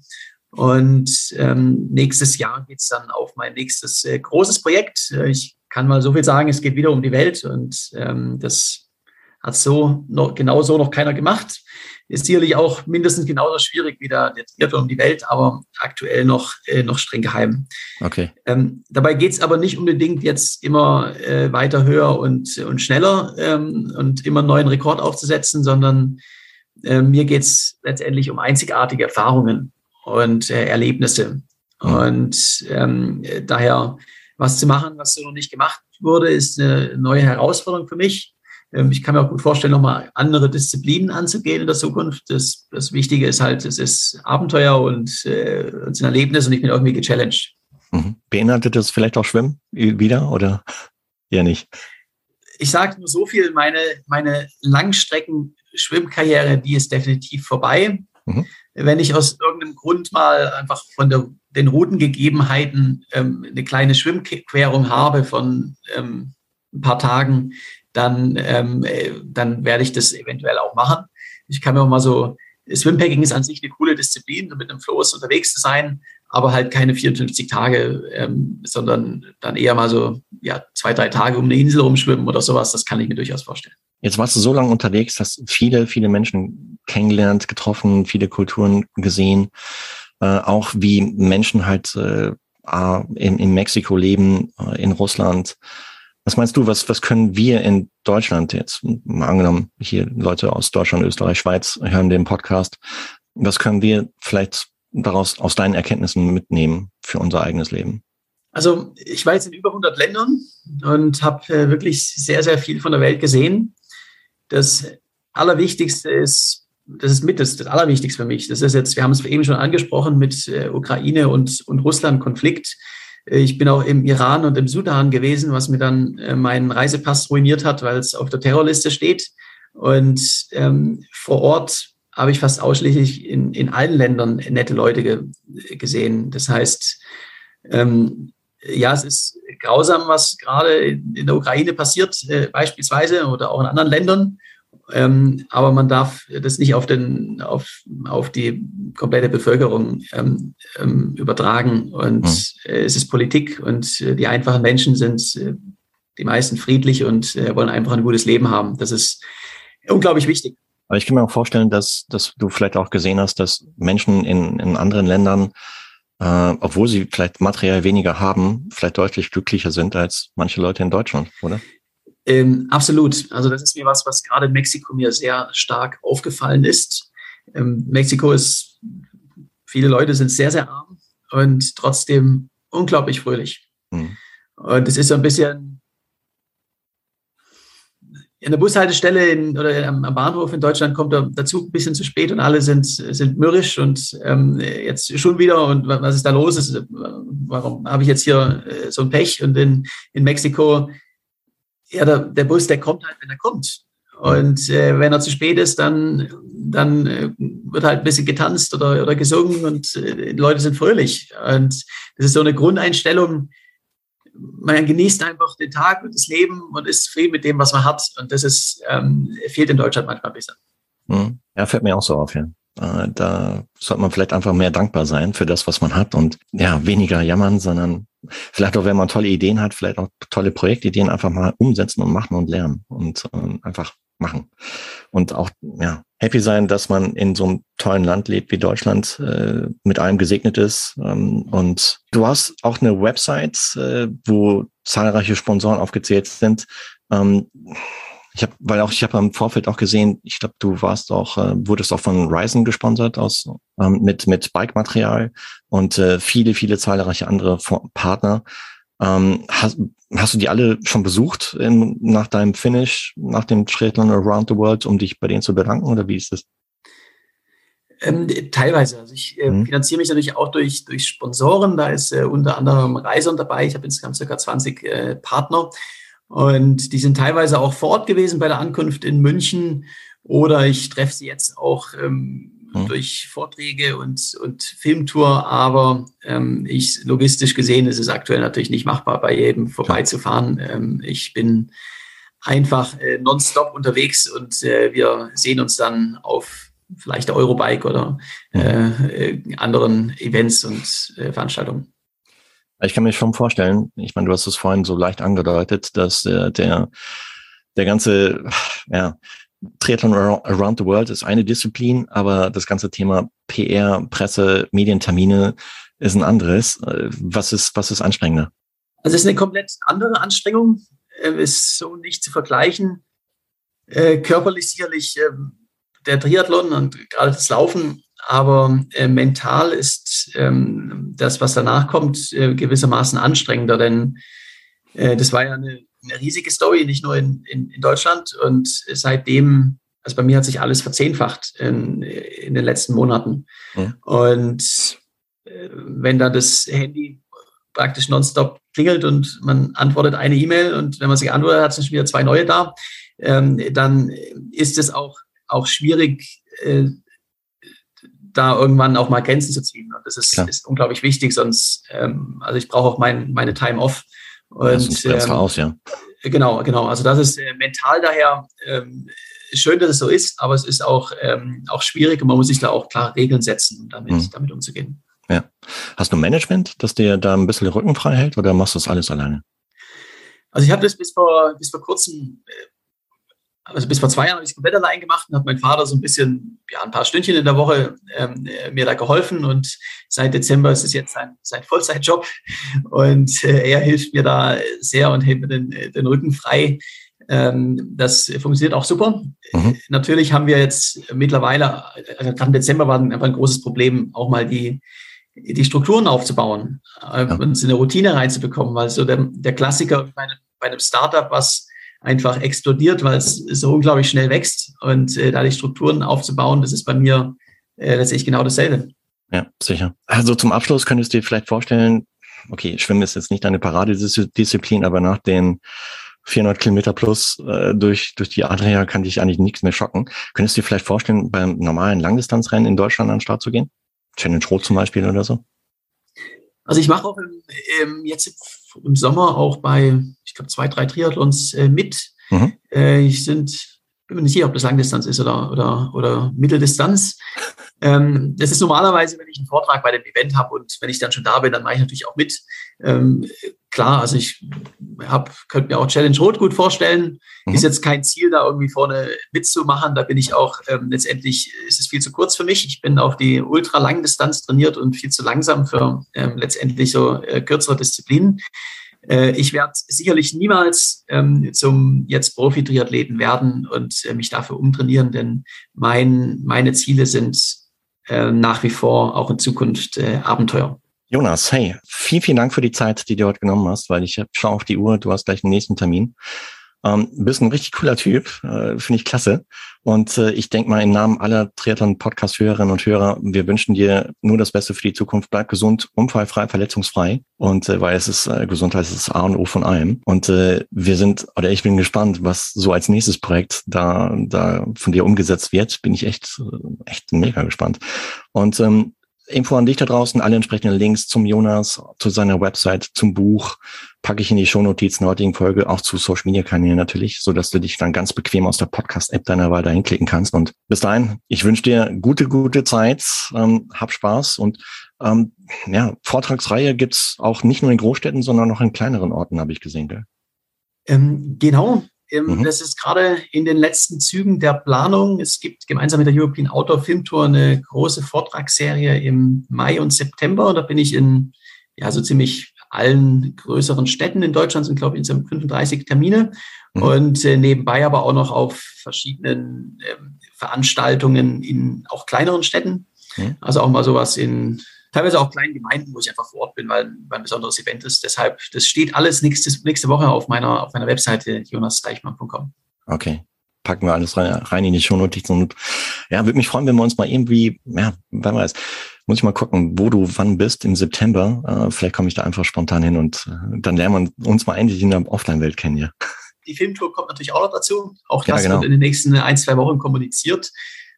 Und ähm, nächstes Jahr geht es dann auf mein nächstes äh, großes Projekt. Ich kann mal so viel sagen, es geht wieder um die Welt und ähm, das hat so noch, genau so noch keiner gemacht ist sicherlich auch mindestens genauso schwierig wie der, der Triathlon um die Welt, aber aktuell noch, äh, noch streng geheim. Okay. Ähm, dabei geht es aber nicht unbedingt jetzt immer äh, weiter höher und, und schneller ähm, und immer einen neuen Rekord aufzusetzen, sondern äh, mir geht es letztendlich um einzigartige Erfahrungen und äh, Erlebnisse. Mhm. Und ähm, daher was zu machen, was so noch nicht gemacht wurde, ist eine neue Herausforderung für mich. Ähm, ich kann mir auch gut vorstellen, nochmal andere Disziplinen anzugehen in der Zukunft. Das, das Wichtige ist halt, es ist Abenteuer und äh, es ist ein Erlebnis und ich bin irgendwie gechallenged. Mhm. Beinhaltet das vielleicht auch Schwimmen wieder oder <laughs> eher nicht? Ich sage nur so viel, meine, meine Langstrecken-Schwimmkarriere, die ist definitiv vorbei. Mhm. Wenn ich aus irgendeinem Grund mal einfach von der, den Routengegebenheiten ähm, eine kleine Schwimmquerung habe von ähm, ein paar Tagen, dann, ähm, äh, dann werde ich das eventuell auch machen. Ich kann mir auch mal so, Swimpacking ist an sich eine coole Disziplin, mit einem Floß unterwegs zu sein, aber halt keine 54 Tage, ähm, sondern dann eher mal so ja, zwei, drei Tage um eine Insel rumschwimmen oder sowas. Das kann ich mir durchaus vorstellen. Jetzt warst du so lange unterwegs, hast viele, viele Menschen kennengelernt, getroffen, viele Kulturen gesehen, äh, auch wie Menschen halt äh, in, in Mexiko leben, äh, in Russland, was meinst du, was, was können wir in Deutschland jetzt, mal angenommen, hier Leute aus Deutschland, Österreich, Schweiz hören den Podcast, was können wir vielleicht daraus aus deinen Erkenntnissen mitnehmen für unser eigenes Leben? Also ich war jetzt in über 100 Ländern und habe äh, wirklich sehr, sehr viel von der Welt gesehen. Das Allerwichtigste ist, das ist mit das, das Allerwichtigste für mich. Das ist jetzt, wir haben es eben schon angesprochen mit äh, Ukraine und, und Russland-Konflikt. Ich bin auch im Iran und im Sudan gewesen, was mir dann äh, meinen Reisepass ruiniert hat, weil es auf der Terrorliste steht. Und ähm, vor Ort habe ich fast ausschließlich in, in allen Ländern nette Leute ge gesehen. Das heißt, ähm, ja, es ist grausam, was gerade in der Ukraine passiert, äh, beispielsweise, oder auch in anderen Ländern. Ähm, aber man darf das nicht auf, den, auf, auf die komplette Bevölkerung ähm, ähm, übertragen. Und mhm. äh, es ist Politik und äh, die einfachen Menschen sind äh, die meisten friedlich und äh, wollen einfach ein gutes Leben haben. Das ist unglaublich wichtig. Aber ich kann mir auch vorstellen, dass, dass du vielleicht auch gesehen hast, dass Menschen in, in anderen Ländern, äh, obwohl sie vielleicht materiell weniger haben, vielleicht deutlich glücklicher sind als manche Leute in Deutschland, oder? Ähm, absolut. Also das ist mir was, was gerade in Mexiko mir sehr stark aufgefallen ist. Ähm, Mexiko ist, viele Leute sind sehr, sehr arm und trotzdem unglaublich fröhlich. Mhm. Und es ist so ein bisschen in der Bushaltestelle in, oder am, Bahnhof in Deutschland kommt der, Zug ein bisschen zu spät und alle sind, sind mürrisch und ähm, jetzt schon wieder und was ist da los? Ist, warum habe ich jetzt hier äh, so ein Pech? Und in, in Mexiko ja, der, der Bus, der kommt halt, wenn er kommt. Und äh, wenn er zu spät ist, dann, dann äh, wird halt ein bisschen getanzt oder, oder gesungen und äh, Leute sind fröhlich. Und das ist so eine Grundeinstellung. Man genießt einfach den Tag und das Leben und ist zufrieden mit dem, was man hat. Und das ist, ähm, fehlt in Deutschland manchmal ein bisschen. Hm. Ja, fällt mir auch so auf, ja. Äh, da sollte man vielleicht einfach mehr dankbar sein für das, was man hat und ja, weniger jammern, sondern vielleicht auch, wenn man tolle Ideen hat, vielleicht auch tolle Projektideen einfach mal umsetzen und machen und lernen und äh, einfach machen. Und auch, ja, happy sein, dass man in so einem tollen Land lebt wie Deutschland, äh, mit allem gesegnet ist. Ähm, und du hast auch eine Website, äh, wo zahlreiche Sponsoren aufgezählt sind. Ähm, ich habe, weil auch ich habe im Vorfeld auch gesehen, ich glaube, du warst auch, äh, wurdest auch von Ryzen gesponsert aus ähm, mit mit Bike-Material und äh, viele viele zahlreiche andere Partner. Ähm, hast, hast du die alle schon besucht in, nach deinem Finish, nach dem Triathlon Around the World, um dich bei denen zu bedanken oder wie ist das? Ähm, teilweise. Also ich äh, mhm. finanziere mich natürlich auch durch, durch Sponsoren. Da ist äh, unter anderem Reisern dabei. Ich habe insgesamt circa 20 äh, Partner. Und die sind teilweise auch vor Ort gewesen bei der Ankunft in München oder ich treffe sie jetzt auch ähm, mhm. durch Vorträge und, und Filmtour, aber ähm, ich logistisch gesehen ist es aktuell natürlich nicht machbar, bei jedem vorbeizufahren. Ähm, ich bin einfach äh, nonstop unterwegs und äh, wir sehen uns dann auf vielleicht der Eurobike oder äh, äh, anderen Events und äh, Veranstaltungen. Ich kann mir schon vorstellen, ich meine, du hast es vorhin so leicht angedeutet, dass der, der, der ganze, ja, Triathlon Around the World ist eine Disziplin, aber das ganze Thema PR, Presse, Medientermine ist ein anderes. Was ist, was ist anstrengender? Also es ist eine komplett andere Anstrengung. Ähm, ist so nicht zu vergleichen. Äh, körperlich sicherlich ähm, der Triathlon und gerade das Laufen aber äh, mental ist ähm, das, was danach kommt, äh, gewissermaßen anstrengender, denn äh, das war ja eine, eine, riesige Story, nicht nur in, in, in, Deutschland. Und seitdem, also bei mir hat sich alles verzehnfacht in, in den letzten Monaten. Ja. Und äh, wenn da das Handy praktisch nonstop klingelt und man antwortet eine E-Mail und wenn man sich antwortet, hat es schon wieder zwei neue da, ähm, dann ist es auch, auch schwierig, äh, da irgendwann auch mal Grenzen zu ziehen. Und das ist, ist unglaublich wichtig, sonst, ähm, also ich brauche auch mein, meine Time off. Und, ja, ähm, aus, ja. Genau, genau. Also das ist äh, mental daher ähm, schön, dass es so ist, aber es ist auch, ähm, auch schwierig und man muss sich da auch klar Regeln setzen, um damit, mhm. damit umzugehen. Ja. Hast du Management, das dir da ein bisschen den Rücken frei hält oder machst du das alles alleine? Also ich habe das bis vor, bis vor kurzem äh, also bis vor zwei Jahren habe ich es komplett allein gemacht und hat mein Vater so ein bisschen, ja, ein paar Stündchen in der Woche ähm, äh, mir da geholfen und seit Dezember ist es jetzt sein, sein Vollzeitjob und äh, er hilft mir da sehr und hält mir den, den Rücken frei. Ähm, das funktioniert auch super. Mhm. Natürlich haben wir jetzt mittlerweile, also gerade im Dezember war einfach ein großes Problem, auch mal die, die Strukturen aufzubauen äh, ja. und eine Routine reinzubekommen, weil so der, der Klassiker bei einem, bei einem Startup, was einfach explodiert, weil es so unglaublich schnell wächst und äh, da die Strukturen aufzubauen, das ist bei mir äh, letztlich genau dasselbe. Ja, sicher. Also zum Abschluss könntest du dir vielleicht vorstellen, okay, Schwimmen ist jetzt nicht deine Paradedisziplin, aber nach den 400 Kilometer plus äh, durch, durch die Adria kann dich eigentlich nichts mehr schocken. Könntest du dir vielleicht vorstellen, beim normalen Langdistanzrennen in Deutschland an den Start zu gehen? Challenge Rot zum Beispiel oder so? Also ich mache auch im, im, jetzt im Sommer auch bei, ich glaube, zwei, drei Triathlons äh, mit. Mhm. Äh, ich sind, bin mir nicht sicher, ob das Langdistanz ist oder, oder, oder Mitteldistanz. Ähm, das ist normalerweise, wenn ich einen Vortrag bei dem Event habe und wenn ich dann schon da bin, dann mache ich natürlich auch mit. Ähm, klar, also ich hab, könnte mir auch Challenge Rot gut vorstellen. Mhm. Ist jetzt kein Ziel, da irgendwie vorne mitzumachen. Da bin ich auch, ähm, letztendlich ist es viel zu kurz für mich. Ich bin auf die Ultralangdistanz trainiert und viel zu langsam für ähm, letztendlich so äh, kürzere Disziplinen. Äh, ich werde sicherlich niemals ähm, zum jetzt Profi-Triathleten werden und äh, mich dafür umtrainieren, denn mein, meine Ziele sind äh, nach wie vor auch in Zukunft äh, Abenteuer. Jonas, hey, vielen, vielen Dank für die Zeit, die du heute genommen hast, weil ich schaue auf die Uhr, du hast gleich den nächsten Termin. Ähm, bist ein richtig cooler Typ, äh, finde ich klasse. Und äh, ich denke mal im Namen aller Triathlon-Podcast-Hörerinnen und Hörer, wir wünschen dir nur das Beste für die Zukunft. Bleib gesund, unfallfrei, verletzungsfrei. Und äh, weil es ist äh, Gesundheit ist das A und O von allem. Und äh, wir sind, oder ich bin gespannt, was so als nächstes Projekt da, da von dir umgesetzt wird. Bin ich echt, äh, echt mega gespannt. Und ähm, Info an dich da draußen, alle entsprechenden Links zum Jonas, zu seiner Website, zum Buch, packe ich in die Shownotizen der heutigen Folge, auch zu Social Media Kanälen natürlich, so dass du dich dann ganz bequem aus der Podcast-App deiner Wahl dahin klicken kannst. Und bis dahin, ich wünsche dir gute, gute Zeit, ähm, hab Spaß und ähm, ja, Vortragsreihe gibt's auch nicht nur in Großstädten, sondern auch in kleineren Orten, habe ich gesehen. Gell? Ähm, genau, mhm. Das ist gerade in den letzten Zügen der Planung. Es gibt gemeinsam mit der European Outdoor Film Tour eine große Vortragsserie im Mai und September. Da bin ich in ja, so ziemlich allen größeren Städten in Deutschland, sind glaube ich insgesamt 35 Termine. Mhm. Und äh, nebenbei aber auch noch auf verschiedenen äh, Veranstaltungen in auch kleineren Städten. Mhm. Also auch mal sowas in teilweise auch kleinen Gemeinden, wo ich einfach vor Ort bin, weil, weil ein besonderes Event ist. Deshalb, das steht alles nächste, nächste Woche auf meiner, auf meiner Webseite jonasdeichmann.com. Okay. Packen wir alles rein, rein in die Shownotizen und ja, würde mich freuen, wenn wir uns mal irgendwie, ja, wer weiß, muss ich mal gucken, wo du wann bist im September. Äh, vielleicht komme ich da einfach spontan hin und äh, dann lernen wir uns mal endlich in der Offline-Welt kennen hier. Die Filmtour kommt natürlich auch noch dazu. Auch das ja, genau. wird in den nächsten ein, zwei Wochen kommuniziert.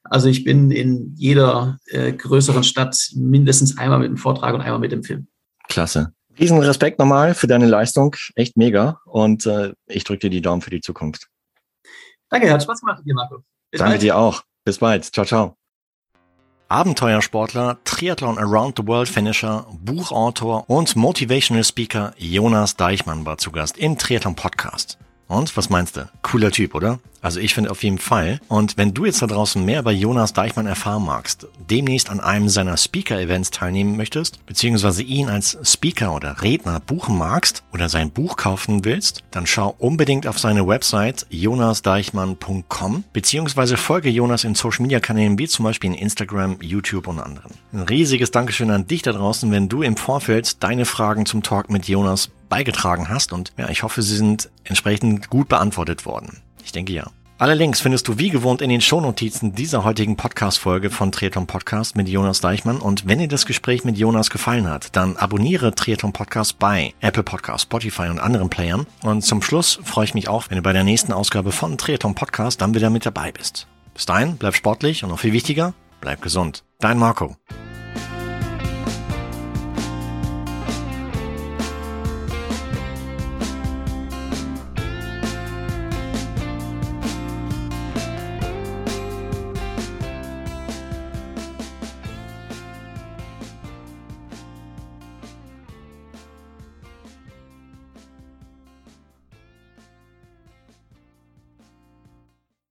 Also ich bin in jeder äh, größeren Stadt mindestens einmal mit dem Vortrag und einmal mit dem Film. Klasse. Riesen Respekt nochmal für deine Leistung. Echt mega. Und äh, ich drücke dir die Daumen für die Zukunft. Danke, hat Spaß gemacht mit dir, Marco. Bis Danke bald. dir auch. Bis bald. Ciao, ciao. Abenteuersportler, Triathlon Around the World Finisher, Buchautor und Motivational Speaker Jonas Deichmann war zu Gast im Triathlon Podcast. Und was meinst du? Cooler Typ, oder? Also ich finde auf jeden Fall. Und wenn du jetzt da draußen mehr über Jonas Deichmann erfahren magst, demnächst an einem seiner Speaker-Events teilnehmen möchtest, beziehungsweise ihn als Speaker oder Redner buchen magst oder sein Buch kaufen willst, dann schau unbedingt auf seine Website jonasdeichmann.com, beziehungsweise folge Jonas in Social-Media-Kanälen wie zum Beispiel in Instagram, YouTube und anderen. Ein riesiges Dankeschön an dich da draußen, wenn du im Vorfeld deine Fragen zum Talk mit Jonas beigetragen hast und ja, ich hoffe, sie sind entsprechend gut beantwortet worden. Ich denke ja. Alle Links findest du wie gewohnt in den Shownotizen dieser heutigen Podcast-Folge von Triathlon Podcast mit Jonas Deichmann. Und wenn dir das Gespräch mit Jonas gefallen hat, dann abonniere Triathlon Podcast bei Apple Podcast, Spotify und anderen Playern. Und zum Schluss freue ich mich auch, wenn du bei der nächsten Ausgabe von Triathlon Podcast dann wieder mit dabei bist. Bis dahin, bleib sportlich und noch viel wichtiger, bleib gesund. Dein Marco.